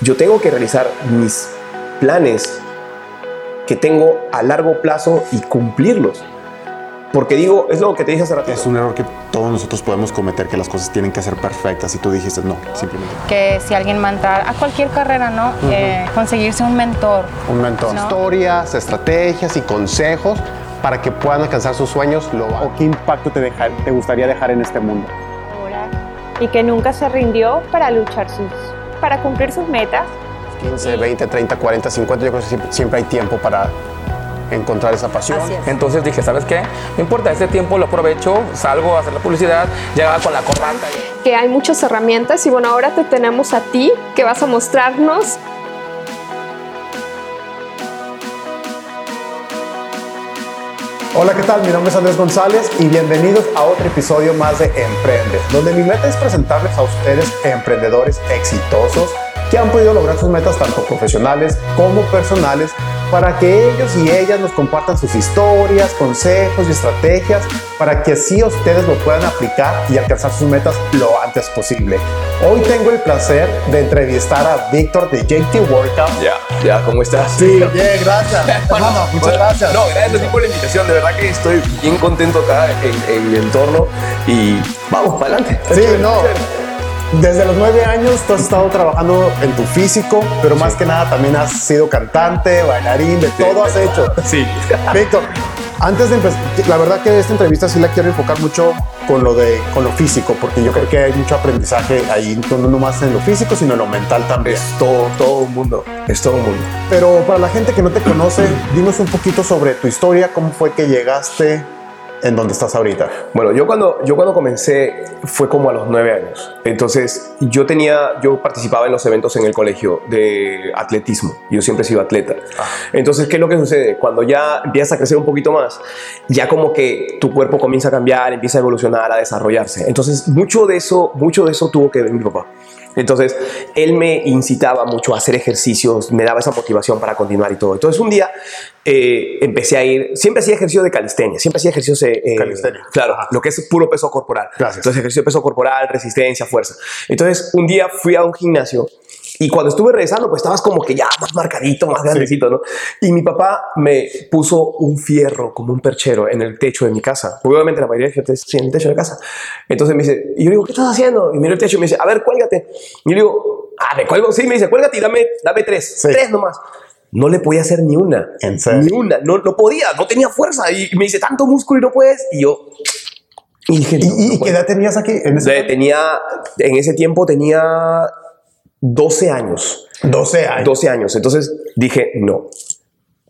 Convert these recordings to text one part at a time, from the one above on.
yo tengo que realizar mis planes que tengo a largo plazo y cumplirlos. Porque digo, es lo que te dije hace rato. Es un error que todos nosotros podemos cometer, que las cosas tienen que ser perfectas y tú dijiste no, simplemente. Que si alguien va a entrar a cualquier carrera, ¿no? Eh, conseguirse un mentor. Un mentor. ¿no? Historias, estrategias y consejos para que puedan alcanzar sus sueños. Lo ¿O qué impacto te, deja- te gustaría dejar en este mundo? y que nunca se rindió para luchar sus, para cumplir sus metas. 15, 20, 30, 40, 50. Yo creo que siempre, hay tiempo para encontrar esa pasión. Es. Entonces dije, ¿sabes qué? No importa, este tiempo lo aprovecho, salgo a hacer la publicidad, llegaba con la corbata. que hay muchas herramientas y bueno, ahora te tenemos a ti que vas a mostrarnos Hola, ¿qué tal? Mi nombre es Andrés González y bienvenidos a otro episodio más de Emprende, donde mi meta es presentarles a ustedes emprendedores exitosos que han podido lograr sus metas tanto profesionales como personales para que ellos y ellas nos compartan sus historias, consejos y estrategias para que así ustedes lo puedan aplicar y alcanzar sus metas lo antes posible. Hoy tengo el placer de entrevistar a Víctor de JT Workout. Ya, ya, ¿cómo estás? Sí, bien, gracias. Hermano, muchas gracias. No, gracias a ti por la invitación. De verdad que estoy bien contento acá en, en mi entorno y vamos para adelante. Sí, no. Desde los nueve años tú has estado trabajando en tu físico, pero más que nada también has sido cantante, bailarín, de todo has hecho. Sí. Víctor, antes de empezar, la verdad que esta entrevista sí la quiero enfocar mucho con lo de con lo físico, porque yo creo que hay mucho aprendizaje ahí, no nomás en lo físico, sino en lo mental también. Es todo, todo un mundo. Es todo un mundo. Pero para la gente que no te conoce, dinos un poquito sobre tu historia, cómo fue que llegaste en donde estás ahorita. Bueno, yo cuando, yo cuando comencé fue como a los nueve años. Entonces, yo tenía, yo participaba en los eventos en el colegio de atletismo. Yo siempre he sido atleta. Entonces, ¿qué es lo que sucede? Cuando ya empiezas a crecer un poquito más, ya como que tu cuerpo comienza a cambiar, empieza a evolucionar, a desarrollarse. Entonces, mucho de eso, mucho de eso tuvo que ver mi papá. Entonces, él me incitaba mucho a hacer ejercicios, me daba esa motivación para continuar y todo. Entonces, un día eh, empecé a ir, siempre hacía ejercicio de calistenia, siempre hacía ejercicios... eh, eh, Calistenia. Claro, lo que es puro peso corporal. Gracias. Entonces, ejercicio de peso corporal, resistencia, fuerza. Entonces, un día fui a un gimnasio y cuando estuve regresando, pues estabas como que ya más marcadito, más grandecito, ¿no? Y mi papá me puso un fierro como un perchero en el techo de mi casa. Porque obviamente la mayoría de gente sí, en el techo de casa. Entonces me dice, y yo digo, ¿qué estás haciendo? Y miro el techo y me dice, a ver, cuélgate. Y yo digo, ah, me cuelgo. Sí, me dice, cuélgate y dame, dame tres. Sí. Tres nomás. No le podía hacer ni una. ¿En serio? Ni una. No, no podía, no tenía fuerza. Y me dice, tanto músculo y no puedes. Y yo... Y dije, ¿Y, no, y- no y qué edad tenías aquí? En ese De- tenía, en ese tiempo tenía 12 años. 12 años. 12 años. Entonces dije, no.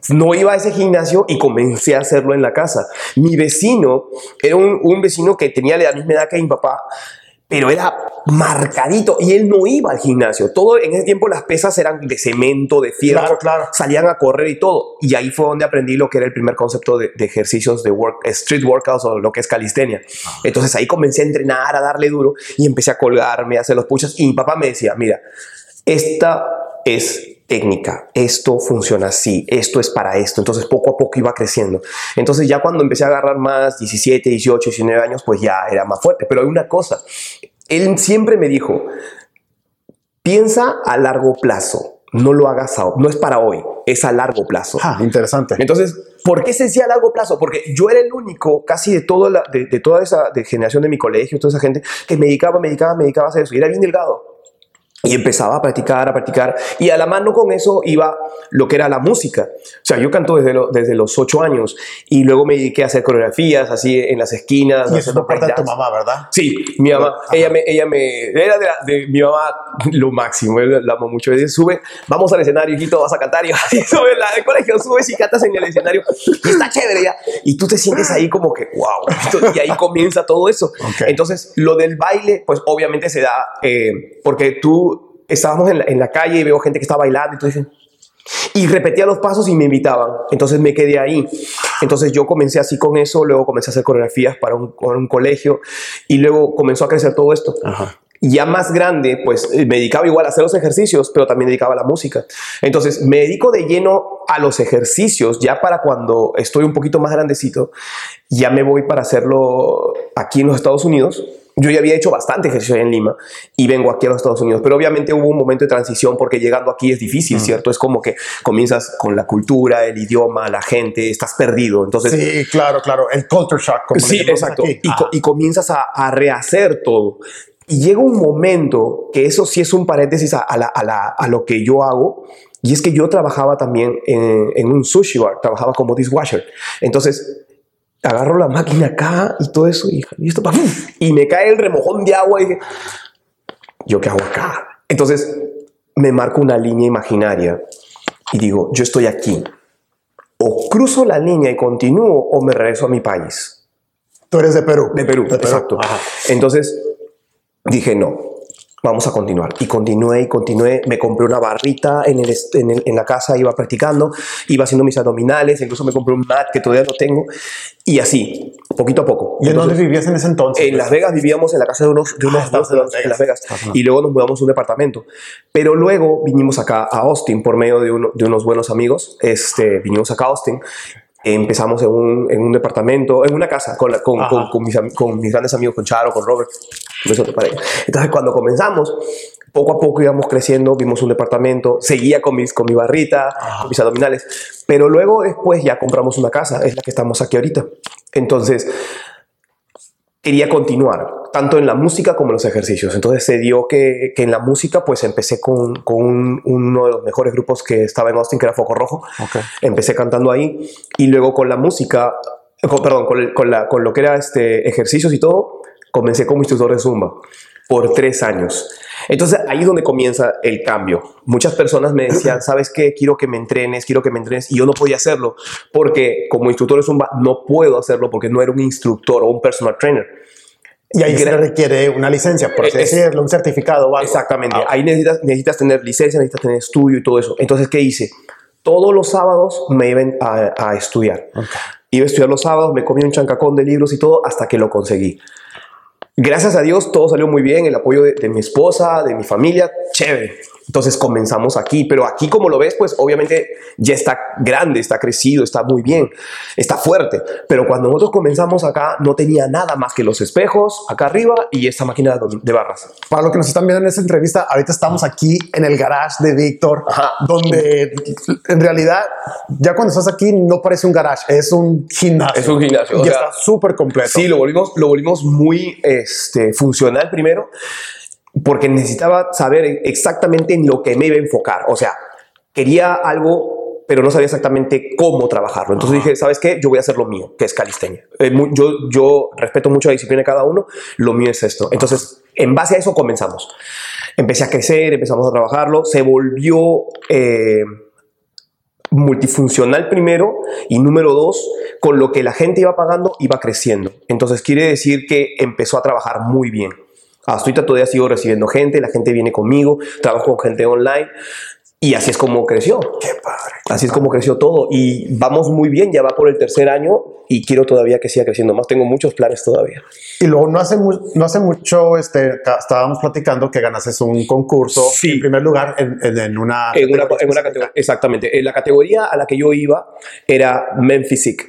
No iba a ese gimnasio y comencé a hacerlo en la casa. Mi vecino era un, un vecino que tenía la misma edad que mi papá, pero era marcadito y él no iba al gimnasio. Todo en ese tiempo las pesas eran de cemento, de fierro, Claro, claro. salían a correr y todo. Y ahí fue donde aprendí lo que era el primer concepto de, de ejercicios de work, street workouts o lo que es calistenia. Entonces ahí comencé a entrenar, a darle duro y empecé a colgarme, a hacer los push Y mi papá me decía, mira, esta es técnica, esto funciona así, esto es para esto. Entonces poco a poco iba creciendo. Entonces ya cuando empecé a agarrar más, 17, 18, 19 años, pues ya era más fuerte. Pero hay una cosa, él siempre me dijo, piensa a largo plazo, no lo hagas ahora, no es para hoy, es a largo plazo. Ah, interesante. Entonces, ¿por qué se decía a largo plazo? Porque yo era el único, casi de, toda la, de, de toda esa de generación de mi colegio, toda esa gente, que me dedicaba, me dedicaba, me dedicaba a hacer eso. Y era bien delgado. Y empezaba a practicar, a practicar. Y a la mano con eso iba lo que era la música. O sea, yo canto desde, lo- desde los ocho años. Y luego me dediqué a hacer coreografías así en las esquinas. Y eso por parte de tu mamá, ¿verdad? Sí, mi mamá, ella me, ella me, era de, la- de mi mamá lo máximo, él la amo mucho. Ella sube, vamos al escenario, hijito, vas a cantar. Y sube la del colegio, subes y cantas en el escenario. Y está chévere ya. Y tú te sientes ahí como que, wow. Y ahí comienza todo eso. Ok. Entonces, lo del baile, pues obviamente se da, eh, porque tú estábamos en la, en la calle y veo gente que está bailando y repetía los pasos y me invitaban. Entonces me quedé ahí. Entonces yo comencé así con eso, luego comencé a hacer coreografías para un, para un colegio y luego comenzó a crecer todo esto. Ya más grande, pues eh, me dedicaba igual a hacer los ejercicios, pero también dedicaba a la música. Entonces me dedico de lleno a los ejercicios, ya para cuando estoy un poquito más grandecito, ya me voy para hacerlo aquí en los Estados Unidos yo ya había hecho bastante ejercicio en Lima y vengo aquí a los Estados Unidos, pero obviamente hubo un momento de transición porque llegando aquí es difícil, ¿cierto? Es como que comienzas con la cultura, el idioma, la gente, estás perdido. Entonces, Sí, claro, claro. El culture shock. Como Sí, exacto. aquí. Y, co- y comienzas a, a rehacer todo. Y llega un momento que eso sí es un paréntesis a, a la- a la- a lo que yo hago. Y es que yo trabajaba también en, en un sushi bar, trabajaba como dishwasher. Entonces, agarro la máquina acá y todo eso, y, pa- y me cae el remojón de agua y dije, ¿yo qué hago acá? Entonces, me marco una línea imaginaria y digo, yo estoy aquí. O cruzo la línea y continúo o me regreso a mi país. Tú eres de Perú. De Perú, exacto. Ajá. Entonces dije, no, vamos a continuar. Y continué y continué. Me compré una barrita en, el, en, el- en la casa, iba practicando, iba haciendo mis abdominales, incluso me compré un mat que todavía no tengo. Y así, poquito a poco. ¿Y en dónde vivías en ese entonces? en Las Vegas vivíamos en la casa de unos, de unos Ah, estabas en Las en Las Vegas. Vegas. Y luego nos mudamos a un departamento. Pero luego vinimos acá a Austin por medio de, uno- de unos buenos amigos. Este, vinimos acá a Austin. Empezamos en un, en un departamento, en una casa, con, la- con, con, con mis, con mis grandes amigos, con Charo, con Robert. Entonces, cuando comenzamos, poco a poco íbamos creciendo, vimos un departamento, seguía con, mis, con mi barrita, con mis abdominales. Pero luego, después, ya compramos una casa, es la que estamos aquí ahorita. Entonces, quería continuar, tanto en la música como en los ejercicios. Entonces se dio que, que en la música, pues empecé con, con un- uno de los mejores grupos que estaba en Austin, que era Foco Rojo. Empecé cantando ahí y luego con la música, con- perdón, con, con la, con lo que era este, ejercicios y todo, comencé como instructor de Zumba por tres años. Entonces ahí es donde comienza el cambio. Muchas personas me decían, ¿sabes qué? Quiero que me entrenes, quiero que me entrenes. Y yo no podía hacerlo porque como instructor de Zumba no puedo hacerlo porque no era un instructor o un personal trainer. Y ahí se requiere una licencia, por así Es- decirlo, un certificado o algo. Exactamente. Ah, Ahí necesitas, necesitas tener licencia, necesitas tener estudio y todo eso. Entonces, ¿qué hice? Todos los sábados me iban a, a estudiar. Iba a estudiar los sábados, me comí un chancacón de libros y todo hasta que lo conseguí. Gracias a Dios todo salió muy bien, el apoyo de, mi esposa, de mi familia, chévere. Entonces comenzamos aquí, pero aquí como lo ves, pues obviamente ya está grande, está crecido, está muy bien, está fuerte. Pero cuando nosotros comenzamos acá no tenía nada más que los espejos acá arriba y esta máquina de, barras. Para los que nos están viendo en esta entrevista, ahorita estamos aquí en el garage de Víctor, donde en realidad ya cuando estás aquí no parece un garage, es un gimnasio. Es un gimnasio, Y o sea, está súper completo. Sí, lo volvimos, lo volvimos muy este, funcional primero, porque necesitaba saber exactamente en lo que me iba a enfocar. O sea, quería algo, pero no sabía exactamente cómo trabajarlo. Entonces dije, ¿sabes qué? Yo voy a hacer lo mío, que es calistenia. Eh, yo, yo respeto mucho la disciplina de cada uno, lo mío es esto. Entonces, en base a eso comenzamos. Empecé a crecer, empezamos a trabajarlo, se volvió... eh, multifuncional primero y número dos, con lo que la gente iba pagando iba creciendo. Entonces quiere decir que empezó a trabajar muy bien. Hasta ahorita todavía sigo recibiendo gente, la gente viene conmigo, trabajo con gente online y así es como creció. Qué padre. Así es como creció todo y vamos muy bien, ya va por el tercer año y quiero todavía que siga creciendo más. Tengo muchos planes todavía. Y luego no hace, no hace mucho, este, estábamos platicando que ganaste un concurso Sí. en primer lugar en, en- en una... En una, en una categoría, exactamente. En la categoría a la que yo iba era Men Physique.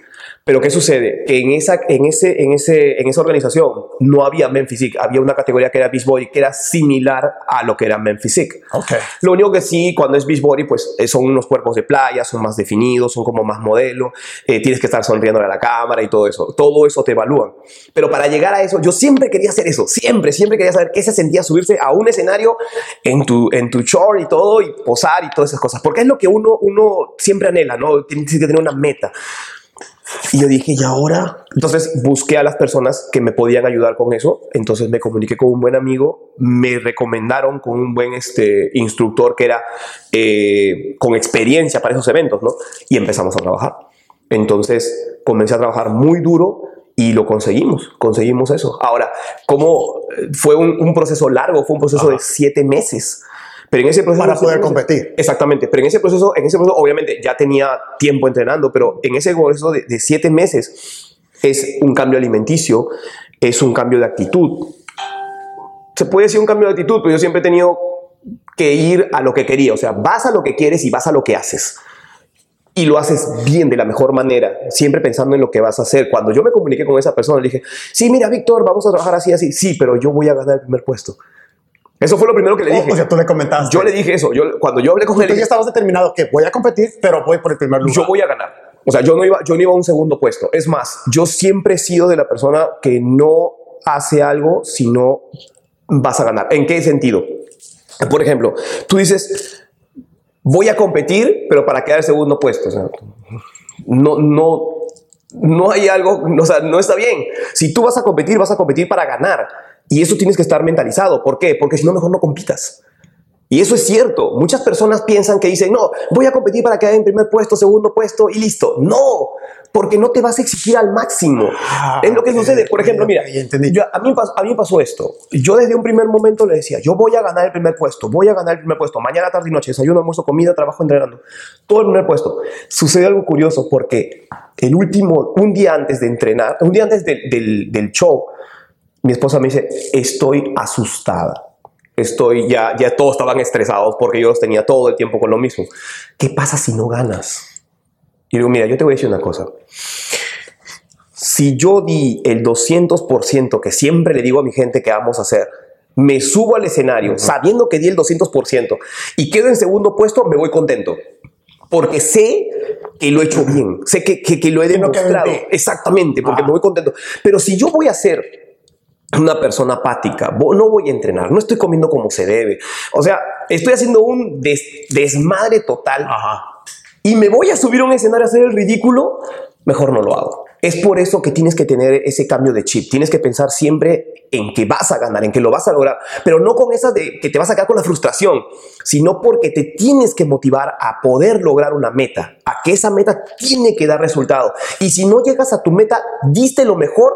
Pero ¿qué sucede? Que en esa, en ese, en ese, en esa organización no había Men Physique, había una categoría que era Beach Body, que era similar a lo que era Men Physique. Lo único que sí, cuando es Beach Body, pues eh, son unos cuerpos de playa, son más definidos, son como más modelo, eh, tienes que estar sonriendo a la cámara y todo eso. Todo eso te evalúan. Pero para llegar a eso, yo siempre quería hacer eso, siempre, siempre quería saber qué se sentía subirse a un escenario en tu, en tu short y todo, y posar y todas esas cosas. Porque es lo que uno, uno siempre anhela, ¿no? Tienes que tener una meta. Y yo dije, ¿y ahora? Entonces busqué a las personas que me podían ayudar con eso. Entonces me comuniqué con un buen amigo. Me recomendaron con un buen este, instructor que era eh, con experiencia para esos eventos, ¿no? Y empezamos a trabajar. Entonces comencé a trabajar muy duro y lo conseguimos. Conseguimos eso. Ahora, ¿cómo fue un, un proceso largo? Fue un proceso de siete meses. Pero en ese proceso Para poder competir. Exactamente, pero en ese proceso, en ese proceso obviamente ya tenía tiempo entrenando, pero en ese proceso de, de siete meses es un cambio alimenticio, es un cambio de actitud. Se puede decir un cambio de actitud, pero yo siempre he tenido que ir a lo que quería, o sea, vas a lo que quieres y vas a lo que haces. y lo haces bien de la mejor manera, siempre pensando en lo que vas a hacer. Cuando yo me comuniqué con esa persona, le dije, sí, mira, Víctor, vamos a trabajar así, así. Sí, pero yo voy a ganar el primer puesto. Eso fue lo primero que le dije. O sea, tú le comentaste. yo le dije eso. Yo, cuando yo hablé con él, Tú ya estabas determinado que voy a competir, pero voy por el primer lugar. yo voy a ganar. O sea, yo no, iba, yo no iba a un segundo puesto. Es más, yo siempre he sido de la persona que no hace algo si no vas a ganar. ¿En qué sentido? Por ejemplo, tú dices, voy a competir, pero para quedar segundo puesto. O sea, no, no, no hay algo, o sea, no está bien. Si tú vas a competir, vas a competir para ganar. Y eso tienes que estar mentalizado. ¿Por qué? Porque si no, mejor no compitas. Y eso es cierto. Muchas personas piensan que dicen, no, voy a competir para quedar en primer puesto, segundo puesto y listo. No, porque no te vas a exigir al máximo. Ah, es lo que sucede. Por ejemplo, mira, yo- a, mí, a mí pasó esto. Yo desde un primer momento le decía, yo voy a ganar el primer puesto, voy a ganar el primer puesto. Mañana, tarde y noche, desayuno, almuerzo, comida, trabajo, entrenando. Todo el primer puesto. Sucede algo curioso porque el último, un día antes de entrenar, un día antes del- del show, mi esposa me dice, estoy asustada. Estoy ya, ya todos estaban estresados porque yo los tenía todo el tiempo con lo mismo. ¿Qué pasa si no ganas? Y digo, mira, yo te voy a decir una cosa. Si yo di el 200% que siempre le digo a mi gente que vamos a hacer, me subo al escenario sabiendo que di el 200% y quedo en segundo puesto, me voy contento. Porque sé que lo he hecho bien, sé que, que, que lo he demostrado. Exactamente, porque Ajá. me voy contento. Pero si yo voy a ser una persona apática, no voy a entrenar, no estoy comiendo como se debe. O sea, estoy haciendo un des- desmadre total Ajá. y me voy a subir a un escenario a hacer el ridículo, mejor no lo hago. Es por eso que tienes que tener ese cambio de chip. Tienes que pensar siempre en que vas a ganar, en que lo vas a lograr, pero no con esa de que te vas a quedar con la frustración, sino porque te tienes que motivar a poder lograr una meta, a que esa meta tiene que dar resultado. Y si no llegas a tu meta, diste lo mejor,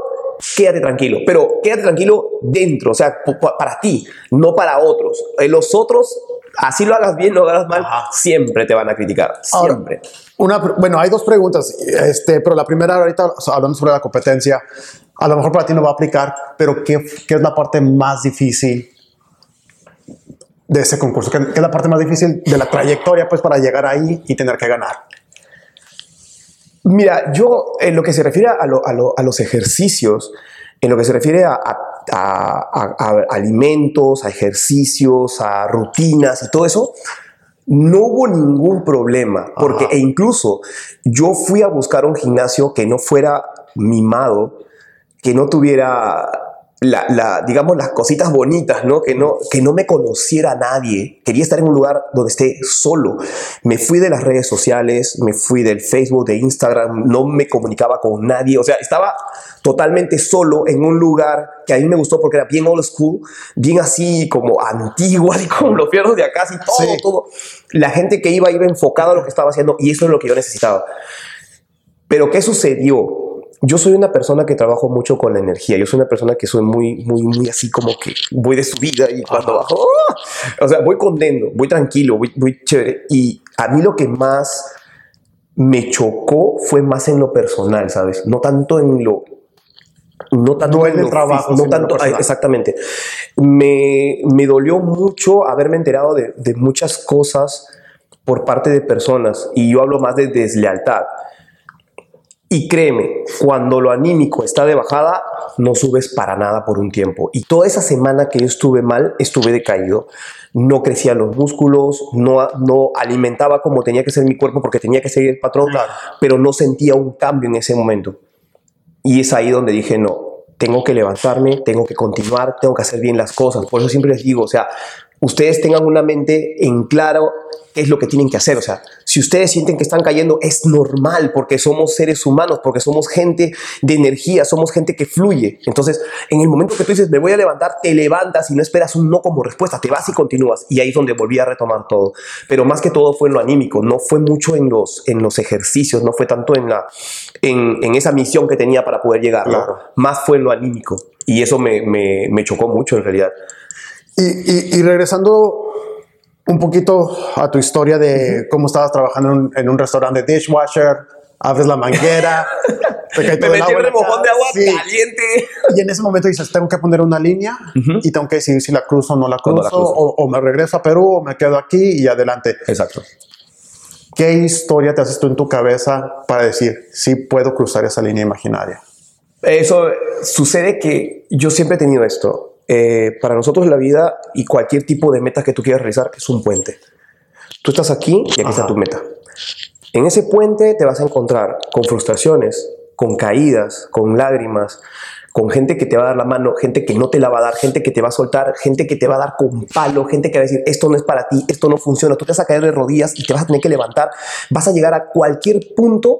quédate tranquilo, pero quédate tranquilo dentro, o sea, para ti, no para otros. Eh, Los otros, así lo hagas bien, lo hagas mal, siempre te van a criticar, Ahora, siempre. Una, pr- bueno, hay dos preguntas, este, pero la primera ahorita hablando sobre la competencia, a lo mejor para ti no va a aplicar, pero ¿qué, qué es la parte más difícil de ese concurso? ¿Qué, qué es la parte más difícil de la trayectoria pues para llegar ahí y tener que ganar? Mira, yo en lo que se refiere a, lo- a lo- a los ejercicios, en lo que se refiere a alimentos, a ejercicios, a rutinas y todo eso, no hubo ningún problema, porque e incluso yo fui a buscar un gimnasio que no fuera mimado, que no tuviera la, la- digamos las cositas bonitas, ¿no? Que no que no me conociera nadie. Quería estar en un lugar donde esté solo. Me fui de las redes sociales, me fui del Facebook, de Instagram, no me comunicaba con nadie, o sea, estaba totalmente solo en un lugar que a mí me gustó porque era bien old school, bien así como antiguo, así como los fierros de acá, así todo, Sí. todo. La gente que iba iba enfocada a lo que estaba haciendo y eso es lo que yo necesitaba. Pero ¿qué sucedió? Yo soy una persona que trabajo mucho con la energía. Yo soy una persona que soy muy, muy, muy así como que voy de subida y cuando bajo, ¡ah! o sea, voy contento, voy tranquilo, voy, voy chévere. Y a mí lo que más me chocó fue más en lo personal, ¿sabes? No tanto en lo... No tanto No en el trabajo, no tanto, ah, exactamente. Me, me dolió mucho haberme enterado de, de muchas cosas por parte de personas y yo hablo más de deslealtad. Y créeme, cuando lo anímico está de bajada, no subes para nada por un tiempo. Y toda esa semana que yo estuve mal, estuve decaído. No crecían los músculos, no, no alimentaba como tenía que ser mi cuerpo porque tenía que seguir el patrón, Claro. pero no sentía un cambio en ese momento. Y es ahí donde dije, no, tengo que levantarme, tengo que continuar, tengo que hacer bien las cosas. Por eso siempre les digo, o sea, ustedes tengan una mente en claro qué es lo que tienen que hacer. O sea, si ustedes sienten que están cayendo, es normal porque somos seres humanos, porque somos gente de energía, somos gente que fluye. Entonces, en el momento que tú dices, me voy a levantar, te levantas y no esperas un no como respuesta, te vas y continúas. Y ahí es donde volví a retomar todo. Pero más que todo fue en lo anímico, no fue mucho en los, en los ejercicios, no fue tanto en, la, en, en esa misión que tenía para poder llegar, más fue en lo anímico. Y eso me, me, me chocó mucho en realidad. Y, y- y regresando un poquito a tu historia de cómo estabas trabajando en un, en un restaurante de dishwasher, abres la manguera, te cae todo el agua en la cara. Sí. caliente. Y en ese momento dices, tengo que poner una línea y tengo que decidir si la cruzo o no la no cruzo, la cruzo. o, o me regreso a Perú, o me quedo aquí y adelante. Exacto. ¿qué historia te haces tú en tu cabeza para decir, sí puedo cruzar esa línea imaginaria? Eso sucede que yo siempre he tenido esto. Eh, para nosotros la vida y cualquier tipo de meta que tú quieras realizar es un puente. Tú estás aquí y aquí está tu meta. En ese puente te vas a encontrar con frustraciones, con caídas, con lágrimas, con gente que te va a dar la mano, gente que no te la va a dar, gente que te va a soltar, gente que te va a dar con palo, gente que va a decir, esto no es para ti, esto no funciona, tú te vas a caer de rodillas y te vas a tener que levantar, vas a llegar a cualquier punto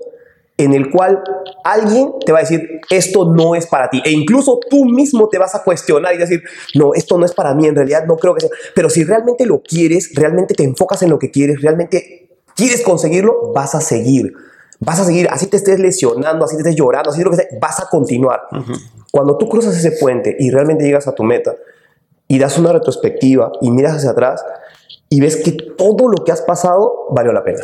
en el cual alguien te va a decir, esto no es para ti. E incluso tú mismo te vas a cuestionar y decir, no, esto no es para mí, en realidad no creo que sea. Pero si realmente lo quieres, realmente te enfocas en lo que quieres, realmente quieres conseguirlo, vas a seguir. Vas a seguir, así te estés lesionando, así te estés llorando, así lo que sea, vas a continuar. Cuando tú cruzas ese puente y realmente llegas a tu meta y das una retrospectiva y miras hacia atrás y ves que todo lo que has pasado valió la pena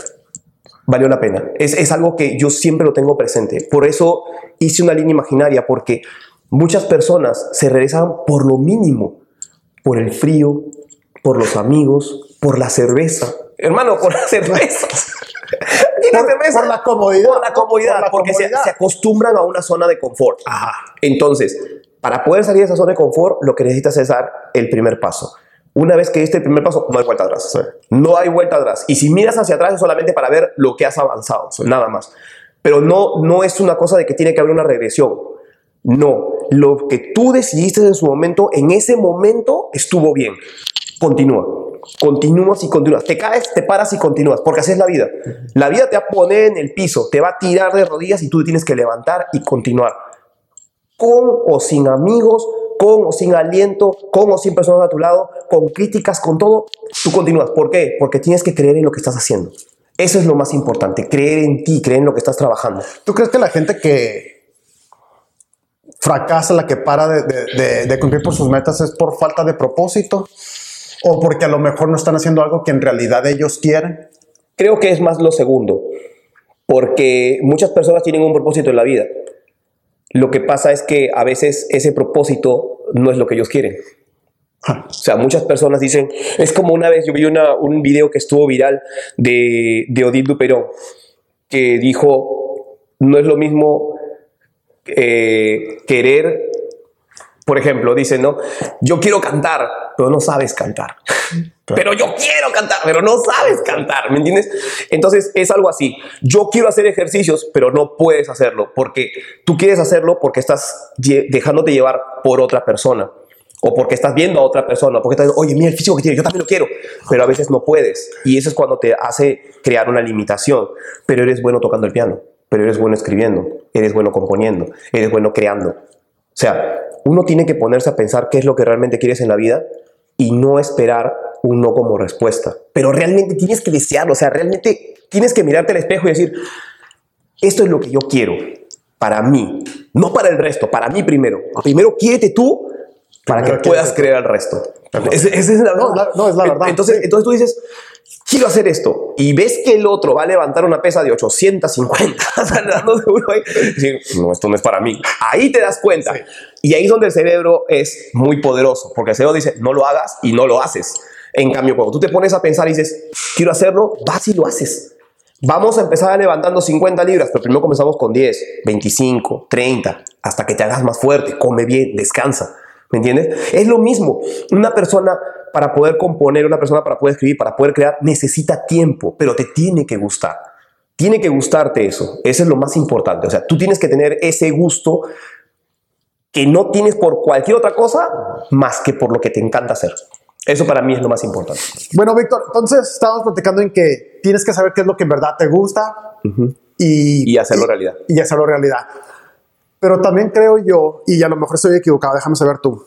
valió la pena. Es, es algo que yo siempre lo tengo presente. Por eso hice una línea imaginaria, porque muchas personas se regresan por lo mínimo, por el frío, por los amigos, por la cerveza. Hermano, por la Por- cerveza. por la comodidad. Por la comodidad, Por la porque se- comodidad. Se, acostumbran a una zona de confort. Entonces, para poder salir de esa zona de confort, lo que necesitas es dar el primer paso. Una vez que diste el primer paso, no hay vuelta atrás. No hay vuelta atrás. Y si miras hacia atrás es solamente para ver lo que has avanzado, nada más. Pero no, no es una cosa de que tiene que haber una regresión. No, lo que tú decidiste en su momento, en ese momento estuvo bien. Continúa. Continúas y continúas. Te caes, te paras y continúas, porque así es la vida. La vida te va a poner en el piso, te va a tirar de rodillas y tú tienes que levantar y continuar con o sin amigos, con o sin aliento, con o sin personas a tu lado, con críticas, con todo, tú continúas. ¿Por qué? Porque tienes que creer en lo que estás haciendo. Eso es lo más importante, creer en ti, creer en lo que estás trabajando. ¿Tú crees que la gente que fracasa, la que para de, de- de- de cumplir por sus metas es por falta de propósito? ¿O porque a lo mejor no están haciendo algo que en realidad ellos quieren? Creo que es más lo segundo, porque muchas personas tienen un propósito en la vida. Lo que pasa es que a veces ese propósito no es lo que ellos quieren. O sea, muchas personas dicen, es como una vez yo vi una- un video que estuvo viral de, de Odile Duperón, que dijo, no es lo mismo eh, querer, por ejemplo, dice, ¿no? Yo quiero cantar, pero no sabes cantar. Pero yo quiero cantar, pero no sabes cantar, ¿me entiendes? Entonces es algo así. Yo quiero hacer ejercicios, pero no puedes hacerlo porque tú quieres hacerlo porque estás dejándote llevar por otra persona o porque estás viendo a otra persona, porque estás diciendo, oye, mira el físico que tiene, yo también lo quiero, pero a veces no puedes. Y eso es cuando te hace crear una limitación. Pero eres bueno tocando el piano, pero eres bueno escribiendo, eres bueno componiendo, eres bueno creando. O sea, uno tiene que ponerse a pensar qué es lo que realmente quieres en la vida y no esperar un no como respuesta. Pero realmente tienes que desearlo, o sea, realmente tienes que mirarte al espejo y decir, esto es lo que yo quiero para mí, no para el resto, para mí primero. Primero quiérete tú para Primero que puedas creer al resto. Esa esa es la No, no, es la verdad. Entonces, entonces tú dices, quiero hacer esto, y ves que el otro va a levantar una pesa de 850, o sea, dando seguro ahí, y decir, no, esto no es para mí. Ahí te das cuenta. Y ahí es donde el cerebro es muy poderoso, porque el cerebro dice, no lo hagas y no lo haces. En cambio, cuando tú te pones a pensar y dices, quiero hacerlo, vas y lo haces. Vamos a empezar levantando 50 libras, pero primero comenzamos con 10, 25, 30, hasta que te hagas más fuerte, come bien, descansa. ¿Me entiendes? Es lo mismo. Una persona para poder componer, una persona para poder escribir, para poder crear, necesita tiempo, pero te tiene que gustar. Tiene que gustarte eso. Eso es lo más importante. O sea, tú tienes que tener ese gusto que no tienes por cualquier otra cosa más que por lo que te encanta hacer. Eso para mí es lo más importante. Bueno, Víctor, entonces estábamos platicando en que tienes que saber qué es lo que en verdad te gusta y, Y hacerlo realidad. Y hacerlo realidad. Pero también creo yo, y a lo mejor estoy equivocado, déjame saber tú,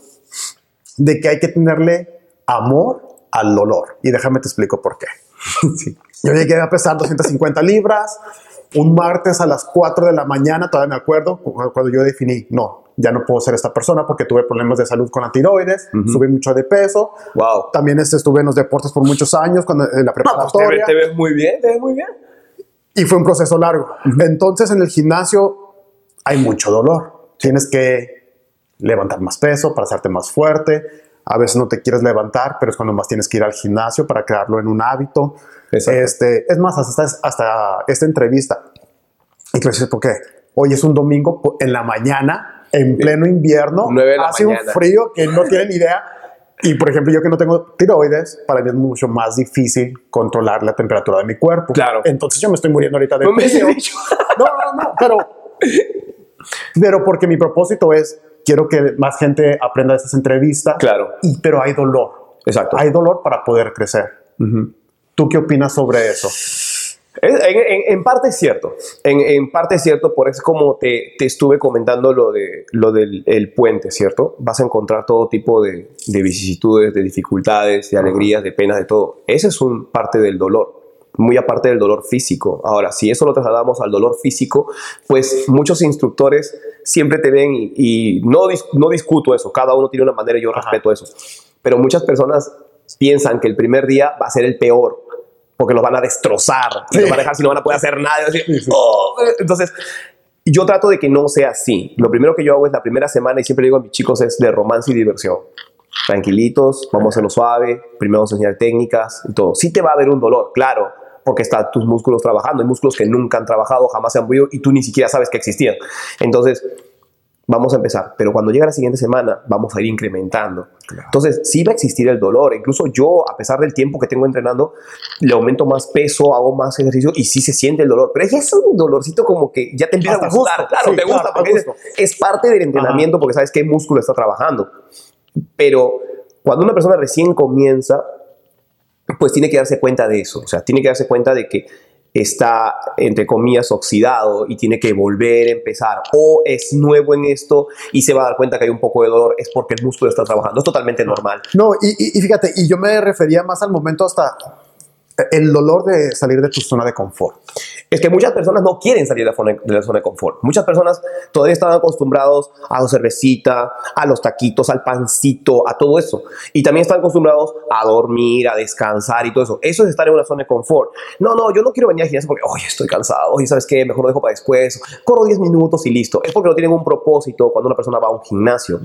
de que hay que tenerle amor al dolor. Y déjame te explico por qué. Sí. Yo llegué a pesar 250 libras, un martes a las 4 de la mañana, todavía me acuerdo, cuando yo definí, no, ya no puedo ser esta persona porque tuve problemas de salud con la tiroides, subí mucho de peso, Wow. también este, estuve en los deportes por muchos años, cuando, en la pues, te, preparatoria, ves, te ves muy bien, te ves muy bien. y fue un proceso largo. Entonces en el gimnasio hay mucho dolor. Tienes que levantar más peso para hacerte más fuerte. A veces no te quieres levantar, pero es cuando más tienes que ir al gimnasio para crearlo en un hábito. Exacto. Este, es más, hasta, hasta esta entrevista. Y tú dices, ¿por qué? Hoy es un domingo en la mañana, en pleno invierno, hace mañana. un frío que no tienen idea. Y por ejemplo, yo que no tengo tiroides, para mí es mucho más difícil controlar la temperatura de mi cuerpo. Claro. Entonces yo me estoy muriendo ahorita de No me has frío. dicho. No, no, no, pero, pero porque mi propósito es, quiero que más gente aprenda de estas entrevistas. Claro. Y, pero hay dolor. Exacto. Hay dolor para poder crecer. ¿Tú qué opinas sobre eso? Es- En, en- en parte es cierto, en, en parte es cierto, por eso como te, te estuve comentando lo, de, lo del el puente, ¿cierto? Vas a encontrar todo tipo de, de vicisitudes, de dificultades, de alegrías, de penas, de todo. Ese es un parte del dolor, muy aparte del dolor físico. Ahora, si eso lo trasladamos al dolor físico, pues muchos instructores siempre te ven y, y no, dis- no discuto eso, cada uno tiene una manera y yo respeto eso. Pero muchas personas piensan que el primer día va a ser el peor porque los van a destrozar y Sí. los van a dejar si no van a poder hacer nada. y decir, Sí, sí. "Oh". Entonces, yo trato de que no sea así. Lo primero que yo hago es la primera semana y siempre digo a mis chicos es de romance y diversión. Tranquilitos, vamos a hacerlo suave, primero vamos a enseñar técnicas y todo. Sí te va a haber un dolor, claro, porque están tus músculos trabajando. Hay músculos que nunca han trabajado, jamás se han movido y tú ni siquiera sabes que existían. Entonces, vamos a empezar, pero cuando llega la siguiente semana vamos a ir incrementando. Entonces, sí va a existir el dolor. Incluso yo, a pesar del tiempo que tengo entrenando, le aumento más peso, hago más ejercicio y sí se siente el dolor. Pero ya es un dolorcito como que ya te empieza a gustar. Claro, Sí, te gusta claro, porque gusto. es parte del entrenamiento porque sabes qué músculo está trabajando. Pero cuando una persona recién comienza, pues tiene que darse cuenta de eso. O sea, tiene que darse cuenta de que está, entre comillas, oxidado y tiene que volver a empezar. O es nuevo en esto y se va a dar cuenta que hay un poco de dolor, es porque el músculo está trabajando. Es totalmente normal. No, y, fíjate, y yo me refería más al momento hasta el dolor de salir de tu zona de confort. Es que muchas personas no quieren salir de la, zona, de confort. Muchas personas todavía están acostumbrados a la cervecita, a los taquitos, al pancito, a todo eso. Y también están acostumbrados a dormir, a descansar y todo eso. Eso es estar en una zona de confort. No, no, yo no quiero venir al gimnasio porque, oye, estoy cansado. Oye, ¿sabes qué? Mejor lo dejo para después. Corro 10 minutos y listo. Es porque no tienen un propósito cuando una persona va a un gimnasio.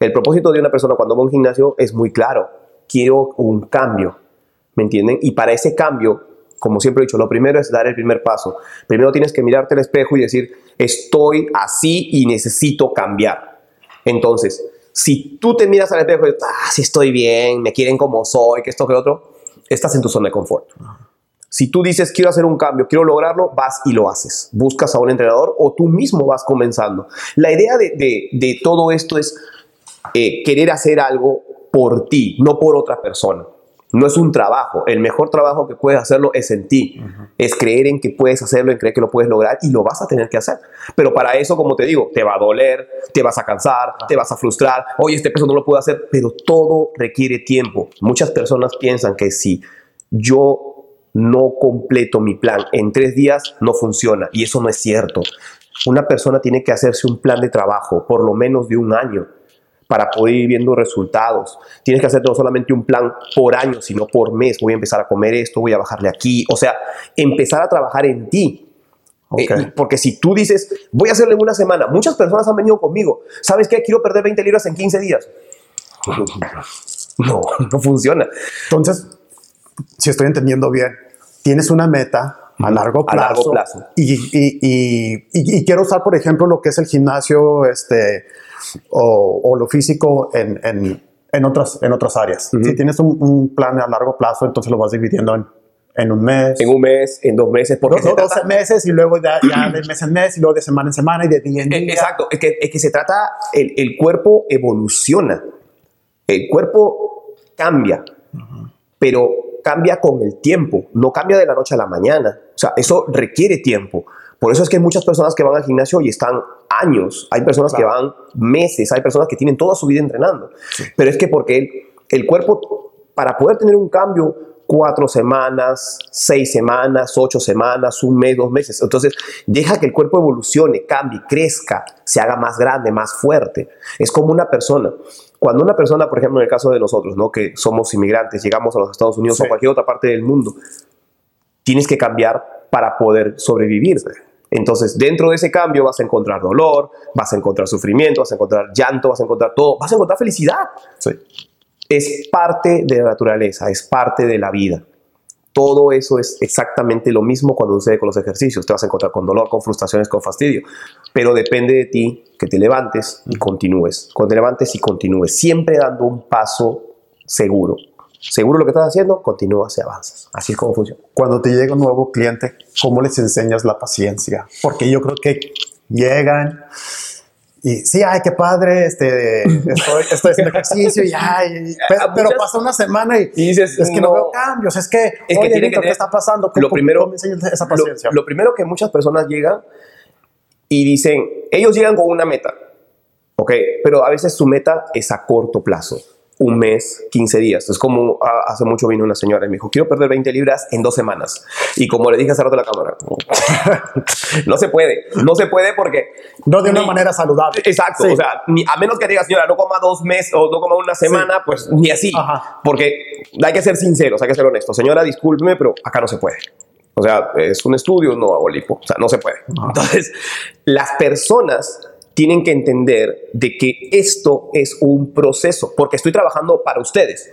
El propósito de una persona cuando va a un gimnasio es muy claro. Quiero un cambio. ¿Me entienden? Y para ese cambio, como siempre he dicho, lo primero es dar el primer paso. Primero tienes que mirarte al espejo y decir, estoy así y necesito cambiar. Entonces, si tú te miras al espejo y dices, ah, sí estoy bien, me quieren como soy, que esto, que otro, estás en tu zona de confort. Si tú dices, quiero hacer un cambio, quiero lograrlo, vas y lo haces. Buscas a un entrenador o tú mismo vas comenzando. La idea de, de- de todo esto es eh, querer hacer algo por ti, no por otra persona. No es un trabajo. El mejor trabajo que puedes hacerlo es en ti. Es creer en que puedes hacerlo, en creer que lo puedes lograr y lo vas a tener que hacer. Pero para eso, como te digo, te va a doler, te vas a cansar, te vas a frustrar. Oye, este peso no lo puedo hacer, pero todo requiere tiempo. Muchas personas piensan que si yo no completo mi plan en tres días, no funciona. Y eso no es cierto. Una persona tiene que hacerse un plan de trabajo, por lo menos de un año para poder ir viendo resultados. Tienes que hacer no solamente un plan por año, sino por mes. Voy a empezar a comer esto, voy a bajarle aquí. O sea, empezar a trabajar en ti. Eh, porque si tú dices, voy a hacerlo en una semana, muchas personas han venido conmigo. ¿Sabes qué? Quiero perder 20 libras en 15 días. No, no funciona. Entonces, si estoy entendiendo bien, tienes una meta a largo A plazo. largo plazo. Y, y- y- y- quiero usar, por ejemplo, lo que es el gimnasio este, o, o lo físico en, en- en otras, en otras áreas. Si tienes un, un plan a largo plazo, entonces lo vas dividiendo en, en un mes. En un mes, en dos meses, porque do- se do- trata- 12 meses y luego ya, ya de mes en mes y luego de semana en semana y de día en Eh, día. Exacto, es que, es que se trata, el, el cuerpo evoluciona, el cuerpo cambia, pero cambia con el tiempo, no cambia de la noche a la mañana, o sea, eso requiere tiempo. Por eso es que hay muchas personas que van al gimnasio y están años, hay personas que van meses, hay personas que tienen toda su vida entrenando, pero es que porque el, el cuerpo, para poder tener un cambio, cuatro semanas, seis semanas, ocho semanas, un mes, dos meses. Entonces, deja que el cuerpo evolucione, cambie, crezca, se haga más grande, más fuerte. Es como una persona. Cuando una persona, por ejemplo, en el caso de nosotros, ¿no? que somos inmigrantes, llegamos a los Estados Unidos Sí. o cualquier otra parte del mundo, tienes que cambiar para poder sobrevivir. Entonces, dentro de ese cambio vas a encontrar dolor, vas a encontrar sufrimiento, vas a encontrar llanto, vas a encontrar todo, vas a encontrar felicidad. Sí. Es parte de la naturaleza, es parte de la vida. Todo eso es exactamente lo mismo cuando sucede con los ejercicios. Te vas a encontrar con dolor, con frustraciones, con fastidio. Pero depende de ti que te levantes y continúes. Cuando te levantes y continúes. Siempre dando un paso seguro. Seguro lo que estás haciendo, continúas y avanzas. Así es como funciona. Cuando te llega un nuevo cliente, ¿cómo les enseñas la paciencia? Porque yo creo que llegan y sí, ay, qué padre, este, estoy, estoy haciendo ejercicio y ay, pero, pero pasa una semana y, Y dices, es que no, no. veo cambios, es que, Es que oye, que Víctor, ¿qué tener- está pasando? lo primero- lo primero que muchas personas llegan y dicen, ellos llegan con una meta, ¿ok? Pero a veces su meta es a corto plazo, un mes, 15 días. Es como ah, hace mucho vino una señora y me dijo, quiero perder 20 libras en dos semanas. Y como le dije hace rato a la cámara, no se puede, no se puede porque... no de una ni- manera saludable. Exacto, Sí. o sea, ni, a menos que diga, señora, no coma dos meses o no coma una semana, pues ni así. Ajá. Porque hay que ser sinceros, hay que ser honestos. Señora, discúlpeme, pero acá no se puede. O sea, es un estudio, no hago lipo. O sea, no se puede. Entonces, las personas tienen que entender de que esto es un proceso, porque estoy trabajando para ustedes,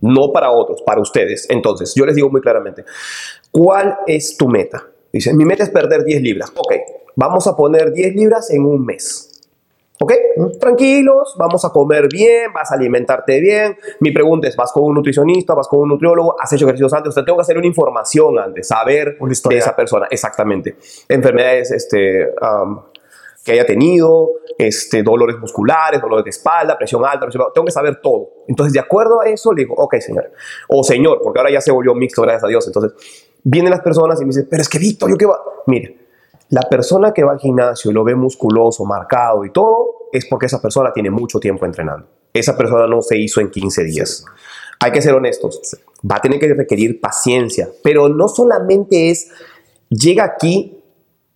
no para otros, para ustedes. Entonces, yo les digo muy claramente, ¿cuál es tu meta? Dicen, mi meta es perder 10 libras. Ok, vamos a poner 10 libras en un mes. ¿Ok? Tranquilos, vamos a comer bien, vas a alimentarte bien. Mi pregunta es, ¿vas con un nutricionista, vas con un nutriólogo, has hecho ejercicios antes? O sea, tengo que hacer una información antes, saber de esa persona. Exactamente. Enfermedades este, que haya tenido, este, dolores musculares, dolores de espalda, presión alta, presión baja. Tengo que saber todo. Entonces, de acuerdo a eso, le digo, ok, señor. O señor, porque ahora ya se volvió mixto, gracias a Dios. Entonces, vienen las personas y me dicen, pero es que Víctor, yo qué va. Mire, la persona que va al gimnasio y lo ve musculoso, marcado y todo, es porque esa persona tiene mucho tiempo entrenando. Esa persona no se hizo en 15 días. Hay que ser honestos. Va a tener que requerir paciencia, pero no solamente es llega aquí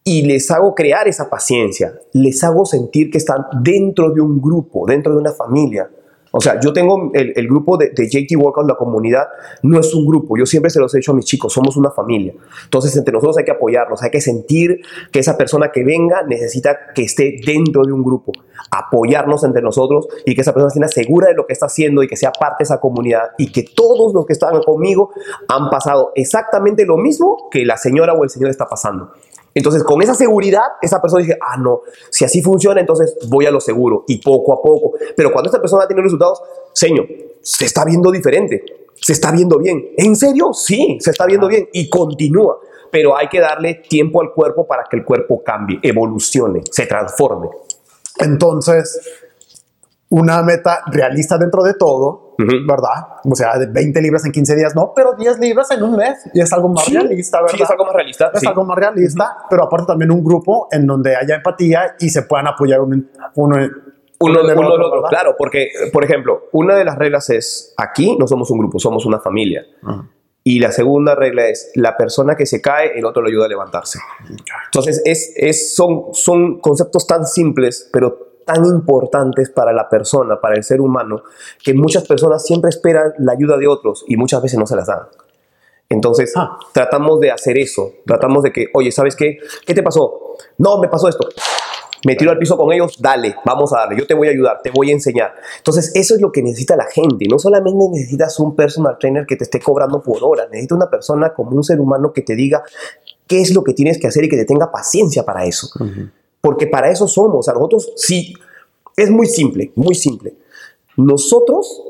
y les hago crear esa paciencia, les hago sentir que están dentro de un grupo, dentro de una familia. O sea, yo tengo el, el grupo de, de JT Workout, la comunidad, no es un grupo. Yo siempre se los he dicho a mis chicos, somos una familia. Entonces, entre nosotros hay que apoyarnos, hay que sentir que esa persona que venga necesita que esté dentro de un grupo, apoyarnos entre nosotros y que esa persona sienta segura de lo que está haciendo y que sea parte de esa comunidad y que todos los que están conmigo han pasado exactamente lo mismo que la señora o el señor está pasando. Entonces, con esa seguridad, esa persona dice, ah, no, si así funciona, entonces voy a lo seguro y poco a poco. Pero cuando esta persona tiene resultados, señor, se está viendo diferente, se está viendo bien. ¿En serio? Sí, se está viendo bien y continúa. Pero hay que darle tiempo al cuerpo para que el cuerpo cambie, evolucione, se transforme. Entonces, una meta realista dentro de todo, Ujú. ¿verdad? O sea, de 20 libras en 15 días, no, pero 10 libras en un mes. Y es algo más Sí, realista, ¿verdad? sí, es algo más realista, Es sí. algo más realista, pero aparte también un grupo en donde haya empatía y se puedan apoyar uno, uno, Uno, uno otro, del otro, claro, porque, por ejemplo, una de las reglas es, aquí no somos un grupo, somos una familia. Y la segunda regla es, la persona que se cae, el otro le ayuda a levantarse. Entonces, es, es, son, son conceptos tan simples, pero tan importantes para la persona, para el ser humano, que muchas personas siempre esperan la ayuda de otros y muchas veces no se las dan. Entonces, Ah. tratamos de hacer eso, tratamos de que, oye, ¿sabes qué? ¿Qué te pasó? No, me pasó esto. Me tiro al piso con ellos, dale, vamos a darle, yo te voy a ayudar, te voy a enseñar. Entonces, eso es lo que necesita la gente. No solamente necesitas un personal trainer que te esté cobrando por hora, necesitas una persona como un ser humano que te diga qué es lo que tienes que hacer y que te tenga paciencia para eso. Porque para eso somos. O sea, nosotros sí, es muy simple, muy simple. Nosotros,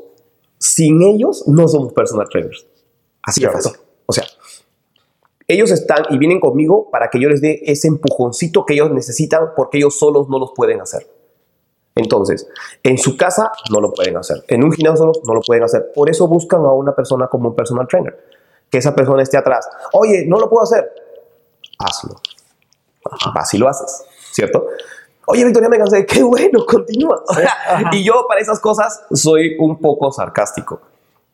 sin ellos, no somos personal trainers. Así de fácil. O sea, ellos están y vienen conmigo para que yo les dé ese empujoncito que ellos necesitan porque ellos solos no los pueden hacer. Entonces, en su casa no lo pueden hacer. En un gimnasio no lo pueden hacer. Por eso buscan a una persona como un personal trainer. Que esa persona esté atrás. Oye, no lo puedo hacer. Hazlo. Vas y lo haces, ¿cierto? Oye, Victoria, me cansé. Qué bueno, continúa. O sea, y yo para esas cosas soy un poco sarcástico.